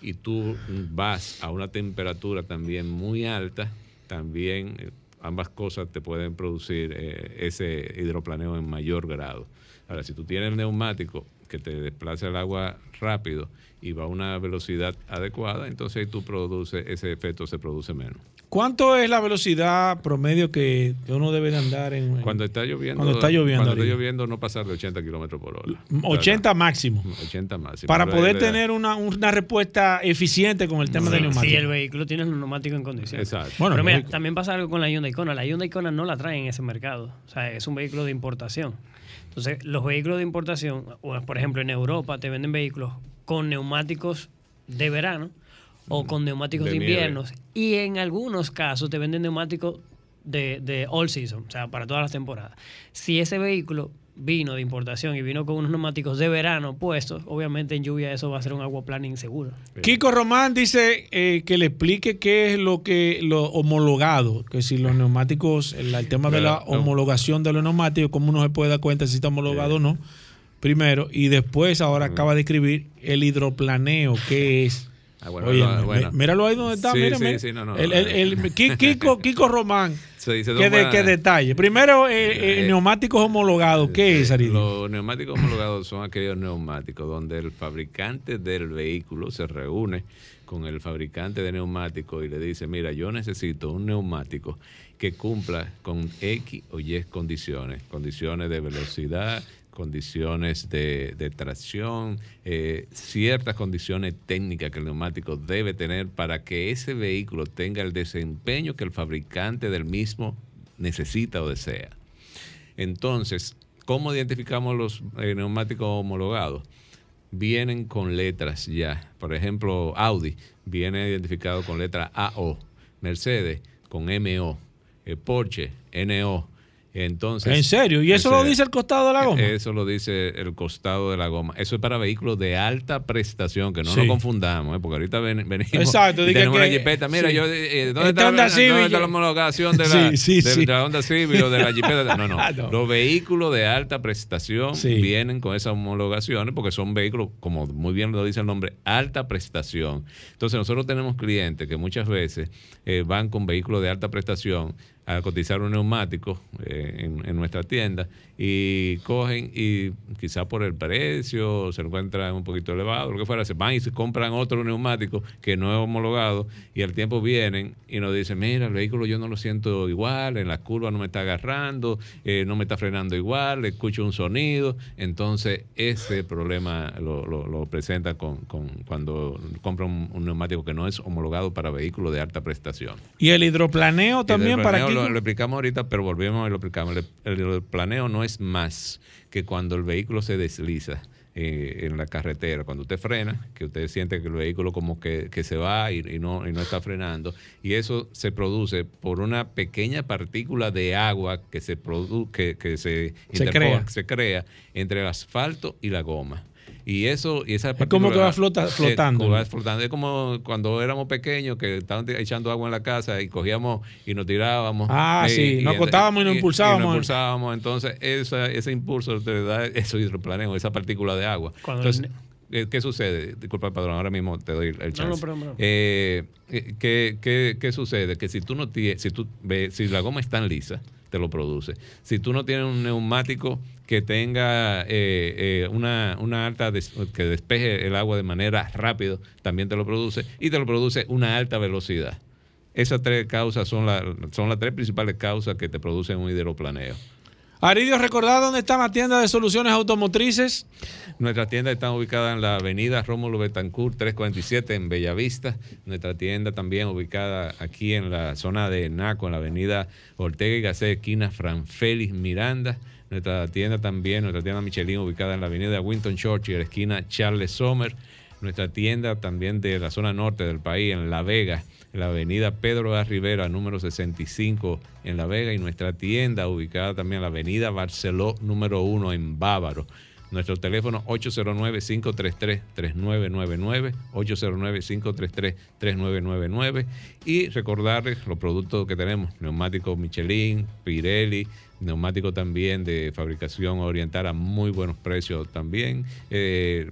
y tú vas a una temperatura también muy alta, también eh, ambas cosas te pueden producir eh, ese hidroplaneo en mayor grado. Ahora, si tú tienes el neumático que te desplaza el agua rápido y va a una velocidad adecuada, entonces ahí tú produces, ese efecto se produce menos. ¿Cuánto es la velocidad promedio que uno debe de andar en, en- Cuando está lloviendo, Cuando está lloviendo, cuando está lloviendo no pasar de 80 kilómetros por hora. 80 máximo? 80 máximo. Para Pero poder tener una, una respuesta eficiente con el tema del Sí, neumático. si el vehículo tiene los neumáticos en condiciones. Exacto. Bueno, Pero mira, también pasa algo con la Hyundai Kona. La Hyundai Kona no la traen en ese mercado. O sea, es un vehículo de importación. Entonces, los vehículos de importación, por ejemplo, en Europa te venden vehículos con neumáticos de verano o con neumáticos De de, inviernos. Y en algunos casos te venden neumáticos de, de all season, o sea, para todas las temporadas. Si ese vehículo vino de importación y vino con unos neumáticos de verano puestos, obviamente en lluvia eso va a ser un aquaplaning inseguro. Kiko Román dice eh, que le explique qué es lo que lo homologado, que si los neumáticos, el, el tema de la homologación de los neumáticos, cómo uno se puede dar cuenta si está homologado o no, primero, y después ahora acaba de escribir el hidroplaneo, ¿qué es? Ah, bueno, Oye, no, mi- bueno. míralo ahí donde está, Sí, mira, sí, sí, no, no, el, el- eh. el- *laughs* Ki- Kiko, Kiko Román, ¿qué, de- qué detalle? Primero, eh, eh, Eh, neumáticos homologados, ¿qué es, Ariel? Los neumáticos homologados son aquellos neumáticos donde el fabricante del vehículo se reúne con el fabricante de neumáticos y le dice, mira, yo necesito un neumático que cumpla con X o Y condiciones, condiciones de velocidad, condiciones de, tracción, eh, ciertas condiciones técnicas que el neumático debe tener para que ese vehículo tenga el desempeño que el fabricante del mismo necesita o desea. Entonces, ¿cómo identificamos los eh, neumáticos homologados? Vienen con letras ya. Por ejemplo, Audi viene identificado con letra AO, Mercedes con MO, eh, Porsche NO. Entonces, ¿En serio? ¿Y eso lo dice el costado de la goma? Eso lo dice el costado de la goma. Eso es para vehículos de alta prestación, que no Sí. nos confundamos, ¿eh? porque ahorita ven- venimos Exacto, y tenemos una que- jipeta. Mira, sí. yo, eh, ¿dónde Esta está, la, Honda ¿dónde está la homologación de *laughs* la, Sí, sí, de- de la Honda Civic o de la jipeta? *laughs* No, no. Ah, no. Los vehículos de alta prestación vienen con esas homologaciones porque son vehículos, como muy bien lo dice el nombre, alta prestación. Entonces nosotros tenemos clientes que muchas veces eh, van con vehículos de alta prestación a cotizar un neumático eh, en, en nuestra tienda y cogen y quizá por el precio se encuentran un poquito elevado, lo que fuera, se van y se compran otro neumático que no es homologado y al tiempo vienen y nos dicen, mira, el vehículo yo no lo siento igual, en la curva no me está agarrando, eh, no me está frenando igual, escucho un sonido, entonces ese problema lo, lo, presenta con, con, cuando compra un, neumático que no es homologado para vehículos de alta prestación. Y el hidroplaneo también para que... Lo, lo, explicamos ahorita, pero volvemos y lo explicamos. El, hidroplaneo no es más que cuando el vehículo se desliza. Eh, en la carretera, cuando usted frena, que usted siente que el vehículo como que, se va y, no, y no está frenando, y eso se produce por una pequeña partícula de agua que se, produ que, que se, crea. se crea entre el asfalto y la goma. Y eso, y esa es como que va flotando. va flotando. Es como cuando éramos pequeños que estaban echando agua en la casa y cogíamos y nos tirábamos. Ah, sí, nos acostábamos y nos impulsábamos. Y nos impulsábamos. Entonces, esa, ese impulso te da eso hidroplaneo, esa partícula de agua. Entonces, ¿Qué sucede? Disculpa, padrón, ahora mismo te doy el chance. No, no, eh, ¿qué, qué, qué, sucede? Que si tú no tienes, si tú ves, si la goma es tan lisa, te lo produce. Si tú no tienes un neumático que tenga eh, eh, una, una, alta, que despeje el agua de manera rápida, también te lo produce. Y te lo produce una alta velocidad. Esas tres causas son, la, son las tres principales causas que te producen un hidroplaneo. Aridio, recordad dónde está la tienda de soluciones automotrices. Nuestra tienda está ubicada en la avenida Rómulo Betancourt 347 en Bellavista. Nuestra tienda también ubicada aquí en la zona de Naco, en la avenida Ortega y Gasset, esquina Fran Félix Miranda. Nuestra tienda también, nuestra tienda Michelin ubicada en la avenida Winton Churchill, esquina Charles Sommer. Nuestra tienda también de la zona norte del país, en La Vega, la avenida Pedro de Rivera, número 65 en La Vega, y nuestra tienda ubicada también en la avenida Barceló, número 1 en Bávaro. Nuestro teléfono 809-533-3999, 809-533-3999 y recordarles los productos que tenemos, neumáticos Michelin, Pirelli, neumáticos también de fabricación oriental a muy buenos precios también, eh,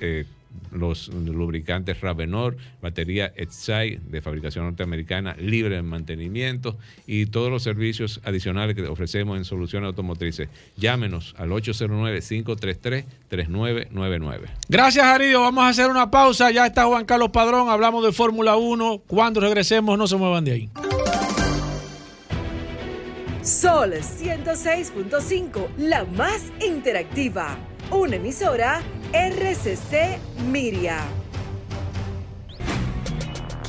eh, los lubricantes Ravenor, batería Exai de fabricación norteamericana, libre de mantenimiento y todos los servicios adicionales que ofrecemos en soluciones automotrices. Llámenos al 809-533-3999. Gracias, Aridio. Vamos a hacer una pausa. Ya está Juan Carlos Padrón. Hablamos de Fórmula 1. Cuando regresemos, no se muevan de ahí. Sol 106.5, la más interactiva. Una emisora RCC Miria.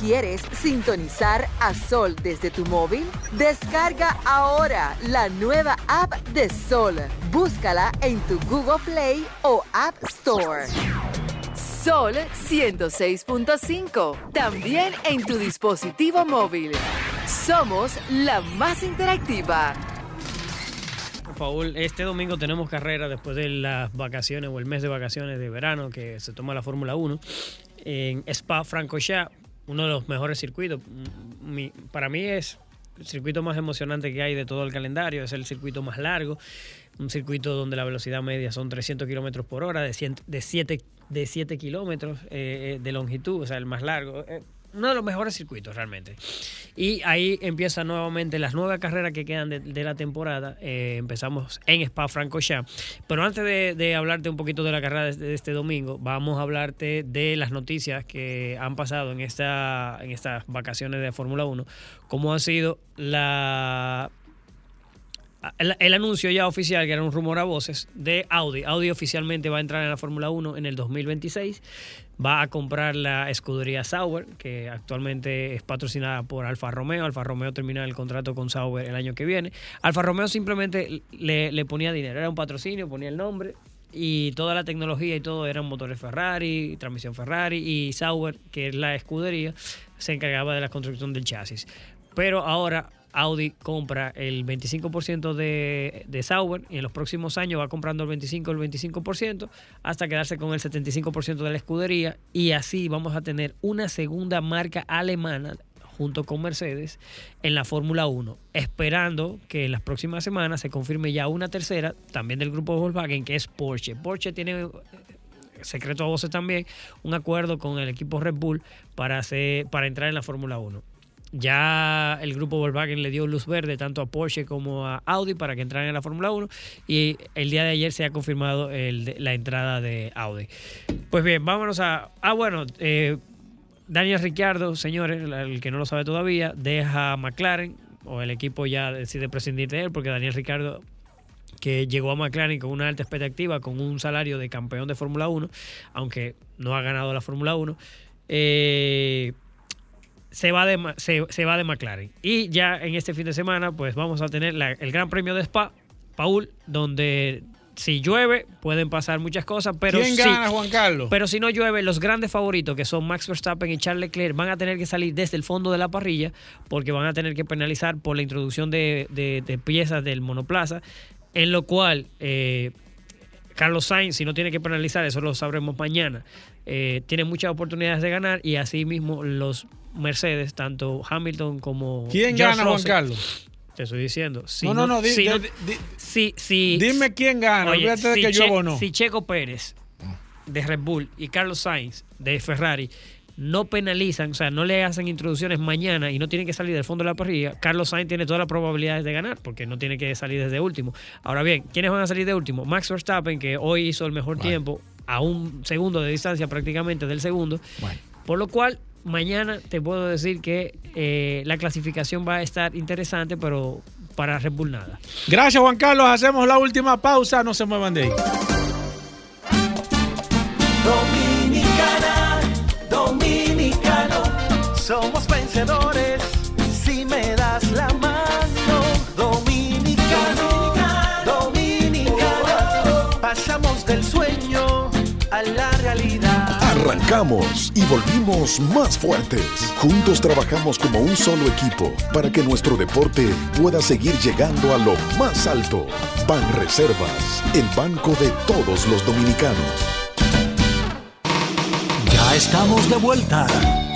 ¿Quieres sintonizar a Sol desde tu móvil? Descarga ahora la nueva app de Sol. Búscala en tu Google Play o App Store. Sol 106.5. También en tu dispositivo móvil. Somos la más interactiva. Paul, este domingo tenemos carrera después de las vacaciones o el mes de vacaciones de verano que se toma la Fórmula 1 en Spa Francorchamps, uno de los mejores circuitos. para mí es el circuito más emocionante que hay de todo el calendario, es el circuito más largo, un circuito donde la velocidad media son 300 kilómetros por hora, de, 7 de 7 kilómetros eh, eh, de longitud, o sea, el más largo. Eh, uno de los mejores circuitos realmente. Y ahí empiezan nuevamente las nueve carreras que quedan de, la temporada. Empezamos en Spa Francorchamps. Pero antes de, hablarte un poquito de la carrera de, este domingo, vamos a hablarte de las noticias que han pasado en, esta, en estas vacaciones de Fórmula 1. Cómo ha sido la el, anuncio ya oficial, que era un rumor a voces, de Audi. Audi oficialmente va a entrar en la Fórmula 1 en el 2026 va a comprar la escudería Sauber, que actualmente es patrocinada por Alfa Romeo. Alfa Romeo termina el contrato con Sauber el año que viene. Alfa Romeo simplemente le, ponía dinero, era un patrocinio, ponía el nombre y toda la tecnología y todo eran motores Ferrari, transmisión Ferrari y Sauber, que es la escudería, se encargaba de la construcción del chasis. Pero ahora Audi compra el 25% de, de Sauber y en los próximos años va comprando el 25, el 25% hasta quedarse con el 75% de la escudería y así vamos a tener una segunda marca alemana junto con Mercedes en la Fórmula 1, esperando que en las próximas semanas se confirme ya una tercera, también del grupo Volkswagen, que es Porsche. Porsche tiene eh, secreto a voces también, un acuerdo con el equipo Red Bull para, hacer, para entrar en la Fórmula 1 ya el grupo Volkswagen le dio luz verde tanto a Porsche como a Audi para que entraran en la Fórmula 1 y el día de ayer se ha confirmado la entrada de Audi. Pues bien, vámonos a... Ah, bueno, eh, Daniel Ricciardo, señores, el que no lo sabe todavía, deja a McLaren o el equipo ya decide prescindir de él porque Daniel Ricciardo que llegó a McLaren con una alta expectativa, con un salario de campeón de Fórmula 1, aunque no ha ganado la Fórmula 1. Eh, se va, de, se, va de McLaren. Y ya en este fin de semana, pues vamos a tener el Gran Premio de Spa, Paul, donde si llueve pueden pasar muchas cosas, pero ¿Quién gana, Juan Carlos? Pero si no llueve, los grandes favoritos, que son Max Verstappen y Charles Leclerc, van a tener que salir desde el fondo de la parrilla porque van a tener que penalizar por la introducción de, piezas del monoplaza, en lo cual eh, Carlos Sainz, si no tiene que penalizar, eso lo sabremos mañana, eh, tiene muchas oportunidades de ganar y así mismo los Mercedes, tanto Hamilton como. ¿Quién gana, Juan Carlos? Te estoy diciendo. no, no, no, Dime quién gana. si, que yo no. si Checo Pérez de Red Bull y Carlos Sainz de Ferrari no penalizan, o sea, no le hacen introducciones mañana y no tienen que salir del fondo de la parrilla, Carlos Sainz tiene todas las probabilidades de ganar porque no tiene que salir desde último. Ahora bien, ¿quiénes van a salir de último? Max Verstappen, que hoy hizo el mejor tiempo, a un segundo de distancia prácticamente del segundo. Por lo cual, mañana te puedo decir que eh, la clasificación va a estar interesante, pero para Red Bull nada. Gracias, Juan Carlos. Hacemos la última pausa. No se muevan de ahí. Dominicana, dominicano, somos Arrancamos y volvimos más fuertes. Juntos trabajamos como un solo equipo para que nuestro deporte pueda seguir llegando a lo más alto. Ban Reservas, el banco de todos los dominicanos. Ya estamos de vuelta.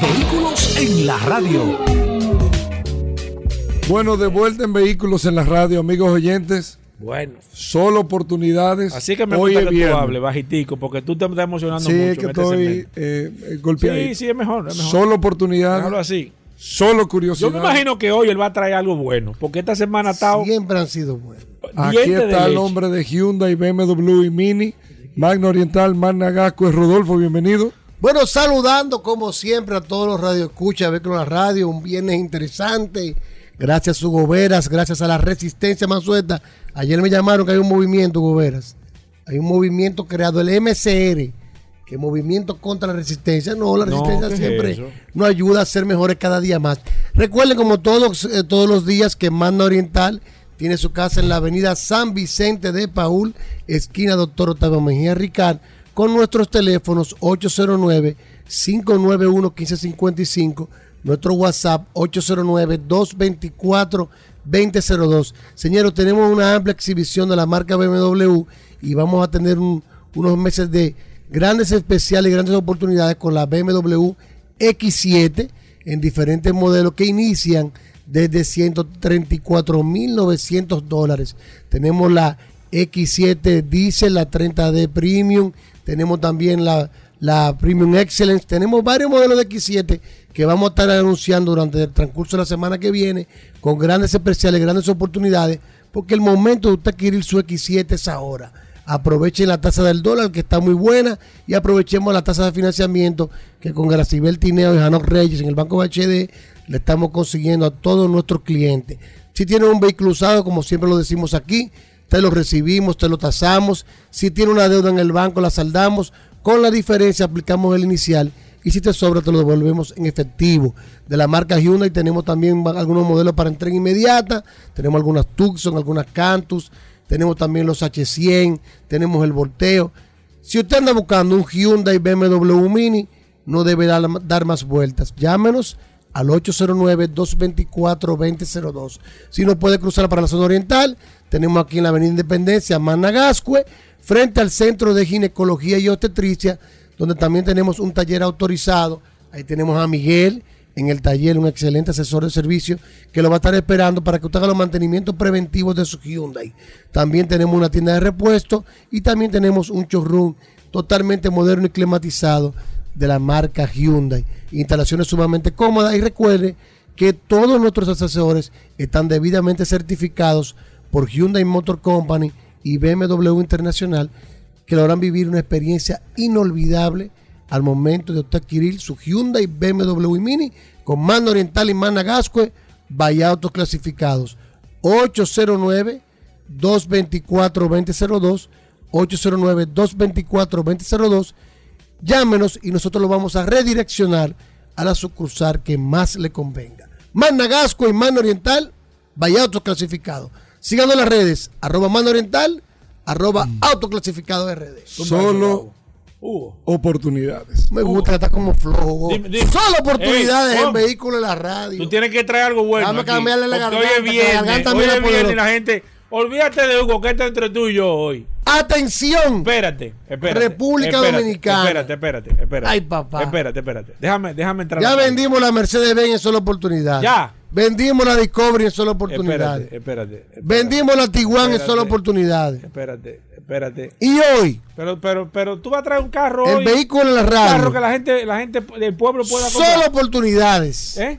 Vehículos en la radio. Bueno, de vuelta en Vehículos en la radio, amigos oyentes. Bueno. Solo oportunidades. Así que me gusta que tú hables bajitico, porque tú te estás emocionando sí, mucho. Sí, que estoy eh, golpeado. Sí, sí, es mejor, es mejor. Solo oportunidades. Hablo así. Solo curiosidad. Yo me imagino que hoy él va a traer algo bueno, porque esta semana ha estado... Siempre han sido buenos. Aquí está el hombre de Hyundai, BMW y Mini, Magna Oriental, Magna Gasco, es Rodolfo, bienvenido. Bueno, saludando como siempre a todos los radioescuchas, a ver con la radio, un viernes interesante. Gracias a Goberas, gracias a la resistencia Mansueta. Ayer me llamaron que hay un movimiento, Goberas. Hay un movimiento creado, el MCR, que es Movimiento contra la Resistencia. No, la Resistencia siempre es nos ayuda a ser mejores cada día más. Recuerden, como todos, eh, todos los días, que Manda Oriental tiene su casa en la avenida San Vicente de Paul, esquina Doctor Octavio Mejía Ricard, con nuestros teléfonos 809-591-1555, nuestro WhatsApp 809 224 2002. Señores, tenemos una amplia exhibición de la marca BMW y vamos a tener unos meses de grandes especiales y grandes oportunidades con la BMW X7 en diferentes modelos que inician desde 134.900 dólares. Tenemos la X7 Diesel, la 30D Premium, tenemos también la, la Premium Excellence, tenemos varios modelos de X7 que vamos a estar anunciando durante el transcurso de la semana que viene con grandes especiales, grandes oportunidades, porque el momento de usted adquirir su X7 es ahora. Aprovechen la tasa del dólar que está muy buena y aprovechemos la tasa de financiamiento que con Gracibel Tineo y Janot Reyes en el Banco HD le estamos consiguiendo a todos nuestros clientes. Si tiene un vehículo usado, como siempre lo decimos aquí, te lo recibimos, te lo tasamos. Si tiene una deuda en el banco, la saldamos. Con la diferencia aplicamos el inicial y si te sobra te lo devolvemos en efectivo. De la marca Hyundai tenemos también algunos modelos para entrega inmediata, tenemos algunas Tucson, algunas Cantus, tenemos también los H100, tenemos el Volteo. Si usted anda buscando un Hyundai BMW Mini, no debe dar, dar más vueltas. Llámenos al 809-224-2002. Si no puede cruzar para la zona oriental, tenemos aquí en la Avenida Independencia, Managascue, frente al Centro de Ginecología y Obstetricia donde también tenemos un taller autorizado. Ahí tenemos a Miguel en el taller, un excelente asesor de servicio que lo va a estar esperando para que usted haga los mantenimientos preventivos de su Hyundai. También tenemos una tienda de repuesto y también tenemos un showroom totalmente moderno y climatizado de la marca Hyundai. Instalaciones sumamente cómodas y recuerde que todos nuestros asesores están debidamente certificados por Hyundai Motor Company y BMW Internacional, que logran vivir una experiencia inolvidable al momento de usted adquirir su Hyundai, BMW Mini con mano oriental y mano Gascue, vaya autos clasificados. 809-224-2002, 809-224-2002. Llámenos y nosotros lo vamos a redireccionar a la sucursal que más le convenga. Mano Gascue y mano oriental, vaya autos clasificados. Síganos en las redes, arroba mano oriental, arroba autoclasificado RD. Solo oportunidades. Me gusta, está como flojo. Dime, dime. Solo oportunidades Ey, en ¿cómo? vehículos en la radio. Tú tienes que traer algo bueno. Dame aquí, cambiarle la garganta, la viernes, garganta es viernes y la gente. Olvídate de Hugo, que está entre tú y yo hoy. Atención. Espérate, espérate. República espérate, Dominicana. Espérate, espérate, espérate. Ay, papá. Espérate, espérate. Déjame, déjame entrar. Ya vendimos la Mercedes-Benz en sola oportunidad. Ya. Vendimos la Discovery en sola oportunidad. Espérate, espérate. espérate. Vendimos la Tiguan en Espérate. sola oportunidad. Espérate, espérate. Y hoy, Pero, pero, pero tú vas a traer un carro el hoy. vehículo en la Un radio. carro que la gente, la gente del pueblo pueda comprar. Solo oportunidades. ¿Eh?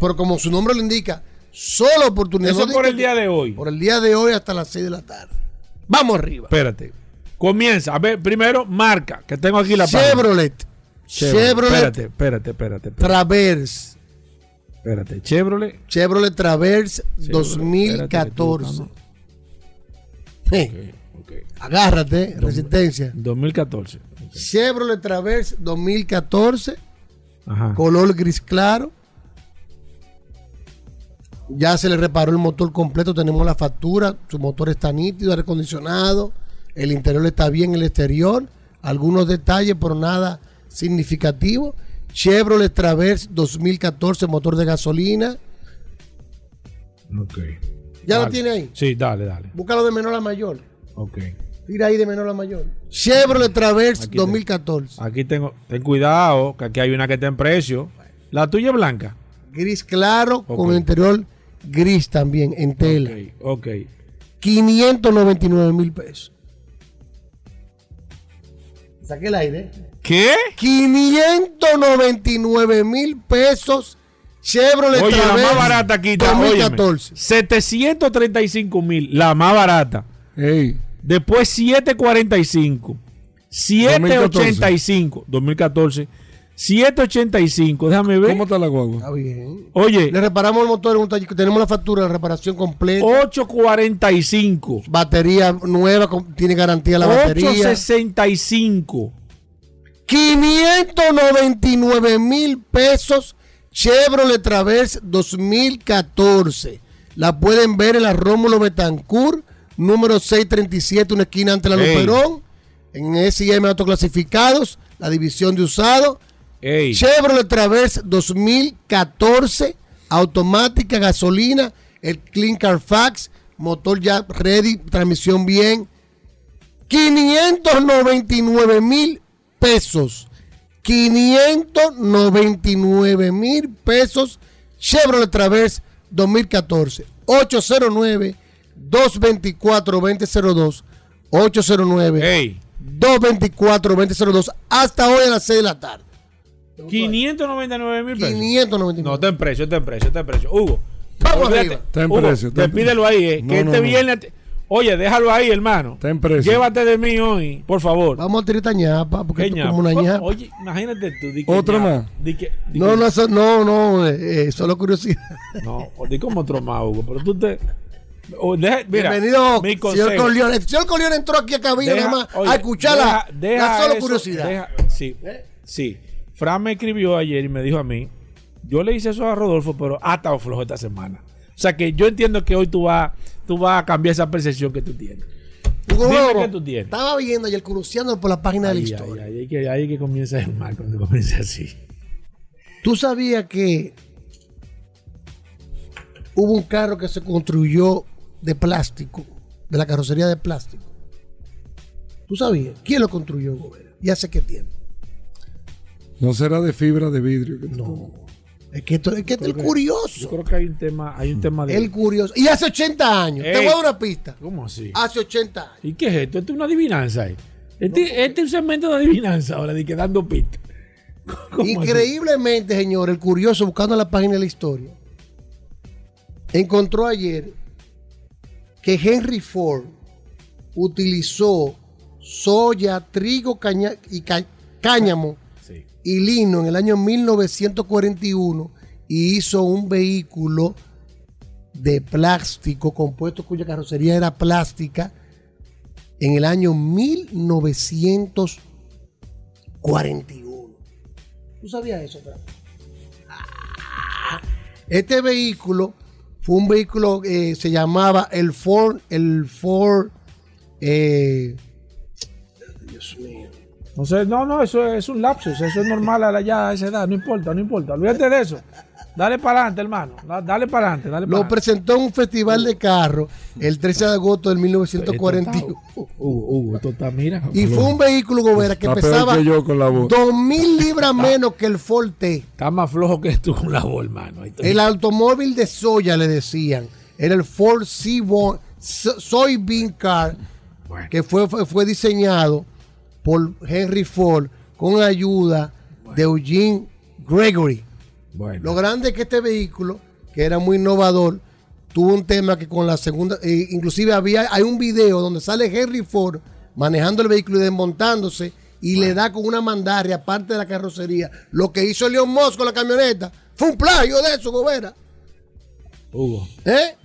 Pero como su nombre lo indica, solo oportunidades. Eso No por el día de hoy. Por el día de hoy hasta las 6 de la tarde. Vamos arriba. Espérate. Comienza. A ver, primero, marca, que tengo aquí la página. Chevrolet. Chevrolet Espérate, espérate, espérate. Espérate, Traverse. Espérate. Chevrolet. Chevrolet Traverse Chevrolet, 2014. espérate, Eh, Agárrate, resistencia. 2014. Chevrolet Traverse 2014, Ajá. color gris claro. Ya se le reparó el motor completo, tenemos la factura, su motor está nítido, aire acondicionado, el interior está bien, el exterior, algunos detalles, pero nada significativo. Chevrolet Traverse 2014, motor de gasolina. Ok. ¿Ya lo Dale. tiene ahí? Sí, dale, dale. Búscalo de menor a mayor. Ok. Tira ahí de menor a mayor. Chevrolet Traverse Aquí 2014. Aquí tengo. Ten cuidado, que aquí hay una que está en precio. La tuya es blanca. Gris claro con el interior gris también en tela. Ok. 599 mil pesos. Saqué el aire. ¿Qué? 599 mil pesos. Chevrolet Oye, la Traverse más barata aquí está. 2014. 735 mil, la más barata. Después 745. 785. 2014. 785. Déjame ver. ¿Cómo está la guagua? Está bien. Oye. Le reparamos el motor en un taller. Tenemos la factura de reparación completa. 845. Batería nueva, tiene garantía la batería. 865. 599 mil pesos Chevrolet Traverse 2014. La pueden ver en la Rómulo Betancourt, número 637, una esquina ante la. Luperón, en S&M Autoclasificados, la división de usado. Ey. Chevrolet Traverse 2014, automática, gasolina, el Clean Carfax, motor ya ready, transmisión bien. 599 mil pesos. 599 mil pesos. Chevrolet Traverse 2014. 809-224-2002. 809-224-2002. Hasta hoy a las 6 de la tarde. 599 mil pesos. 599. No, está en precio, está en precio, está en precio. Hugo. Vamos arriba. Está en Hugo, precio, está en despídelo ahí, eh, No, que no, este no. viernes. Oye, déjalo ahí, hermano. Está en. Llévate de mí hoy, por favor. Vamos a tirar esta ñapa, porque ¿Qué esto es ñapa? como una ñapa. Oye, imagínate tú. di que ¿Otra ñapa, más? di que- di No, que- no, eso- no, no, eh, eh, solo curiosidad. *laughs* No, di como otro más, Hugo. Pero tú te. o deja- mira, Bienvenido, mi señor. Corleone. El señor Corleone entró aquí a cabina Deja- nada más oye, a escuchar la, deja- deja la solo eso, curiosidad. deja- sí, sí. Fran me escribió ayer y me dijo a mí, yo le hice eso a Rodolfo, pero ha estado flojo esta semana. O sea que yo entiendo que hoy tú vas, tú vas a cambiar esa percepción que tú tienes. Hugo Dime Lobo, qué tú tienes. Estaba viendo ayer cruciando por la página de la historia. ay, hay que, comienza el mal cuando comienza así. ¿Tú sabías que hubo un carro que se construyó de plástico, de la carrocería de plástico? ¿Tú sabías? ¿Quién lo construyó, Gobera? ¿Y hace qué tiempo? No será de fibra de vidrio. que tú- No. Es que esto, es que el Yo curioso. creo que hay un tema, hay un tema de. El curioso. Y hace 80 años. Te voy a dar una pista. ¿Cómo así? Hace 80 años. ¿Y qué es esto? Esto es una adivinanza. eh. Este, este es un segmento de adivinanza ahora, de que dando pistas. *laughs* Increíblemente, señor, el curioso, buscando la página de la historia, encontró ayer que Henry Ford utilizó soya, trigo caña- y ca- cáñamo. Y lino en el año 1941 y hizo un vehículo de plástico compuesto cuya carrocería era plástica en el año 1941. ¿Tú sabías eso? Ah, Este vehículo fue un vehículo eh, se llamaba el Ford, el Ford, eh. No sé, no, no, eso es, un lapsus, eso es normal a la ya a esa edad, no importa, no importa, olvídate de eso. Dale para adelante, hermano, da- dale para adelante, dale para Lo presentó en un festival de carros el 13 de agosto del 1941. Hugo, Hugo, esto está, mira. Y fue un vehículo Gobera que pesaba que yo con la voz. 2000 libras menos que el Ford T. Está más flojo que tú con la voz, hermano. El automóvil de soya le decían. Era el Ford Seaborn So- Soybean Car que fue, fue, fue diseñado por Henry Ford con ayuda de Eugene Gregory. Bueno. Lo grande es que este vehículo, que era muy innovador, tuvo un tema que con la segunda, eh, inclusive había, hay un video donde sale Henry Ford manejando el vehículo y desmontándose y le da con una mandaria parte de la carrocería. Lo que hizo Leon Musk con la camioneta fue un plagio de eso, Gobera. Hugo, ¿Eh?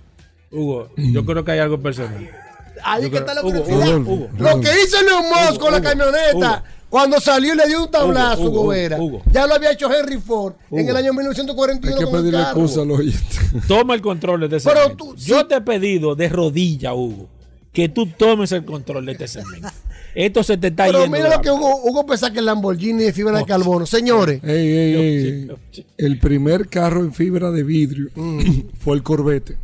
Hugo, yo creo que hay algo personal. Ahí que está la curiosidad. Hugo, Hugo, Lo que hizo Leon Musk Hugo, con la camioneta, Hugo. cuando salió y le dio un tablazo, Hugo, Hugo, Gobera, Hugo. ya lo había hecho Henry Ford en el año Hay 1941 que con el pedirle carro. excusa a los oyentes. *laughs* Toma el control de este Pero segmento. tú- Yo sí. te he pedido de rodilla, Hugo, que tú tomes el control de este segmento. Esto se te está Pero yendo. mira de lo que Hugo, Hugo pensaba que el Lamborghini de fibra de carbono. Señores, Ey, ey, ey. El primer carro en fibra de vidrio Mm. *clears throat* fue el Corvette.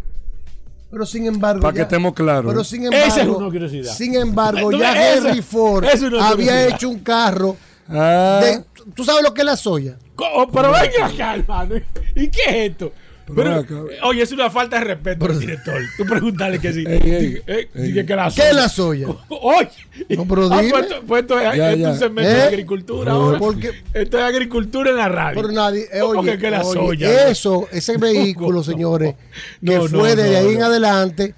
Pero sin embargo. Para que estemos claros. Pero sin embargo. Esa es una curiosidad. Sin embargo, ya esa- Henry Ford había hecho un carro. Ah, de- ¿Tú sabes lo que es la soya? Pero venga acá, hermano. ¿Y qué es esto? Pero, acá. oye, es una falta de respeto al director. Tú pregúntale que sí. Ey, ey, eh, ey. que la ¿Qué es la soya? *laughs* Oye. No, pero Ah, dime. pues esto, pues esto es, Ya, esto es ya. un segmento ¿Eh? de agricultura No, ahora. porque- Esto es agricultura en la radio. Pero nadie, eh, ¿Cómo oye, que, que la oye, soya? eso, ese *laughs* vehículo, No, señores, que no, no, fue desde no, ahí en adelante,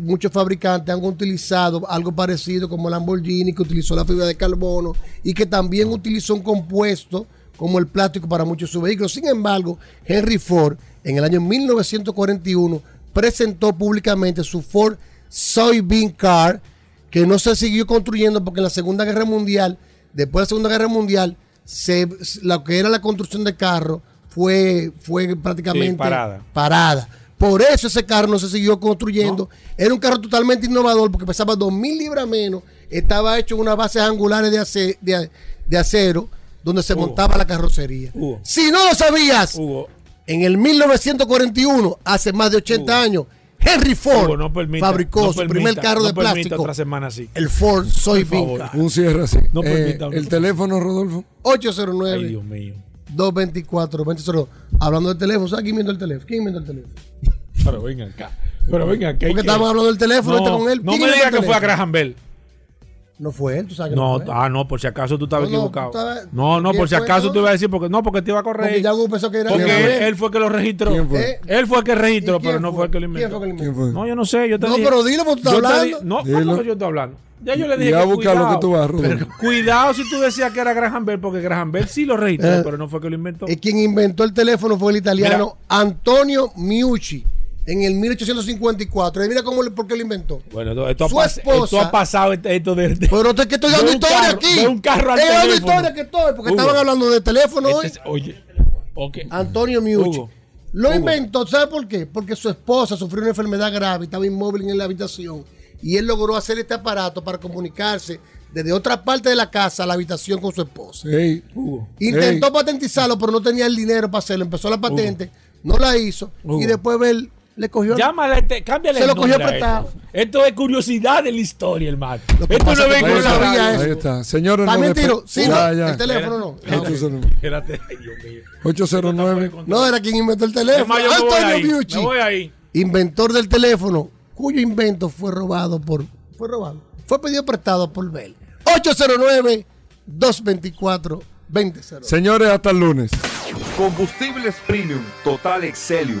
muchos fabricantes han utilizado algo parecido como Lamborghini, que utilizó la fibra de carbono y que también utilizó un compuesto como el plástico para muchos de sus vehículos. Sin embargo, Henry Ford, en el año 1941, presentó públicamente su Ford Soybean Car, que no se siguió construyendo porque en la Segunda Guerra Mundial, después de la Segunda Guerra Mundial, se, lo que era la construcción de carros fue, fue prácticamente Sí, parada. parada. Por eso ese carro no se siguió construyendo. Era un carro totalmente innovador porque pesaba 2.000 libras menos. Estaba hecho en unas bases angulares de, ace- de- de acero donde se Hugo. montaba la carrocería. Hugo. Si no lo sabías, Hugo, en el 1941, hace más de 80 Hugo. años, Henry Ford Hugo, no permita, fabricó no su permita, primer carro no de plástico, otra semana así. el Ford Soybean un cierre así. No Eh, permita el teléfono, Rodolfo. 809 Ay, Dios mío. 224 2002 Hablando del teléfono, ¿sabes quién inventó el teléfono? ¿Quién inventó el teléfono? Pero venga acá. Pero venga acá. Porque estábamos hablando del teléfono no, este con él. No ¿Quién me digas que fue a? Graham Bell. No fue él, tú sabes que No, fue él. ah, no, por si acaso tú estabas No, no, equivocado. estabas- no, no, ¿quién por si acaso tú ibas a decir, porque no, porque te iba a Porque correr. ya Hugo pensó que era Porque él, fue que lo registró. ¿Quién fue? ¿Eh? Él fue el que registró, ¿Y quién pero no fue el que lo ¿Quién inventó. fue que lo ¿Quién inventó? fue? No, yo no sé, yo te No, dije. pero dilo, porque tú estás te hablando. di- no, Dilo. ¿cómo que yo estoy hablando? Ya yo le dije que lo que cuidado. tú vas. Cuidado si tú decías que era Graham Bell, porque Graham Bell sí lo registró, Eh. pero no fue que lo inventó. Eh, quien inventó el teléfono fue el italiano Antonio Miucci en el 1854. Y mira cómo, por qué lo inventó. Bueno, esto, ha, Su pas- esposa- esto ha pasado esto- esto de, de- Pero te que estoy dando historia carro- aquí. de un carro al Es teléfono. historia que estoy, porque Hugo. estaban hablando de teléfono hoy. Este es- oye. Antonio Miucci. Hugo. Lo Hugo. inventó, ¿sabe por qué? Porque su esposa sufrió una enfermedad grave, estaba inmóvil en la habitación y él logró hacer este aparato para comunicarse desde otra parte de la casa a la habitación con su esposa. Hugo. Intentó patentizarlo, pero no tenía el dinero para hacerlo. Empezó la patente, no la hizo y después él le cogió. Llámale, este, cámbiale Se el lo cogió prestado. Esto. Esto es curiosidad de la historia, hermano. Lo que Esto pasa no es que no radio. eso. Ahí está. Señores, También despe- tiro. Sí, Ya, no, ya. el teléfono no. Ah. 809. Espérate, Dios mío. 809. No era quien inventó el teléfono. Antonio Me voy ahí. inventor del teléfono, cuyo invento fue robado por. Fue robado. Fue pedido prestado por Bell. 809-224-20. Señores, hasta el lunes. Combustibles Premium Total Excelium.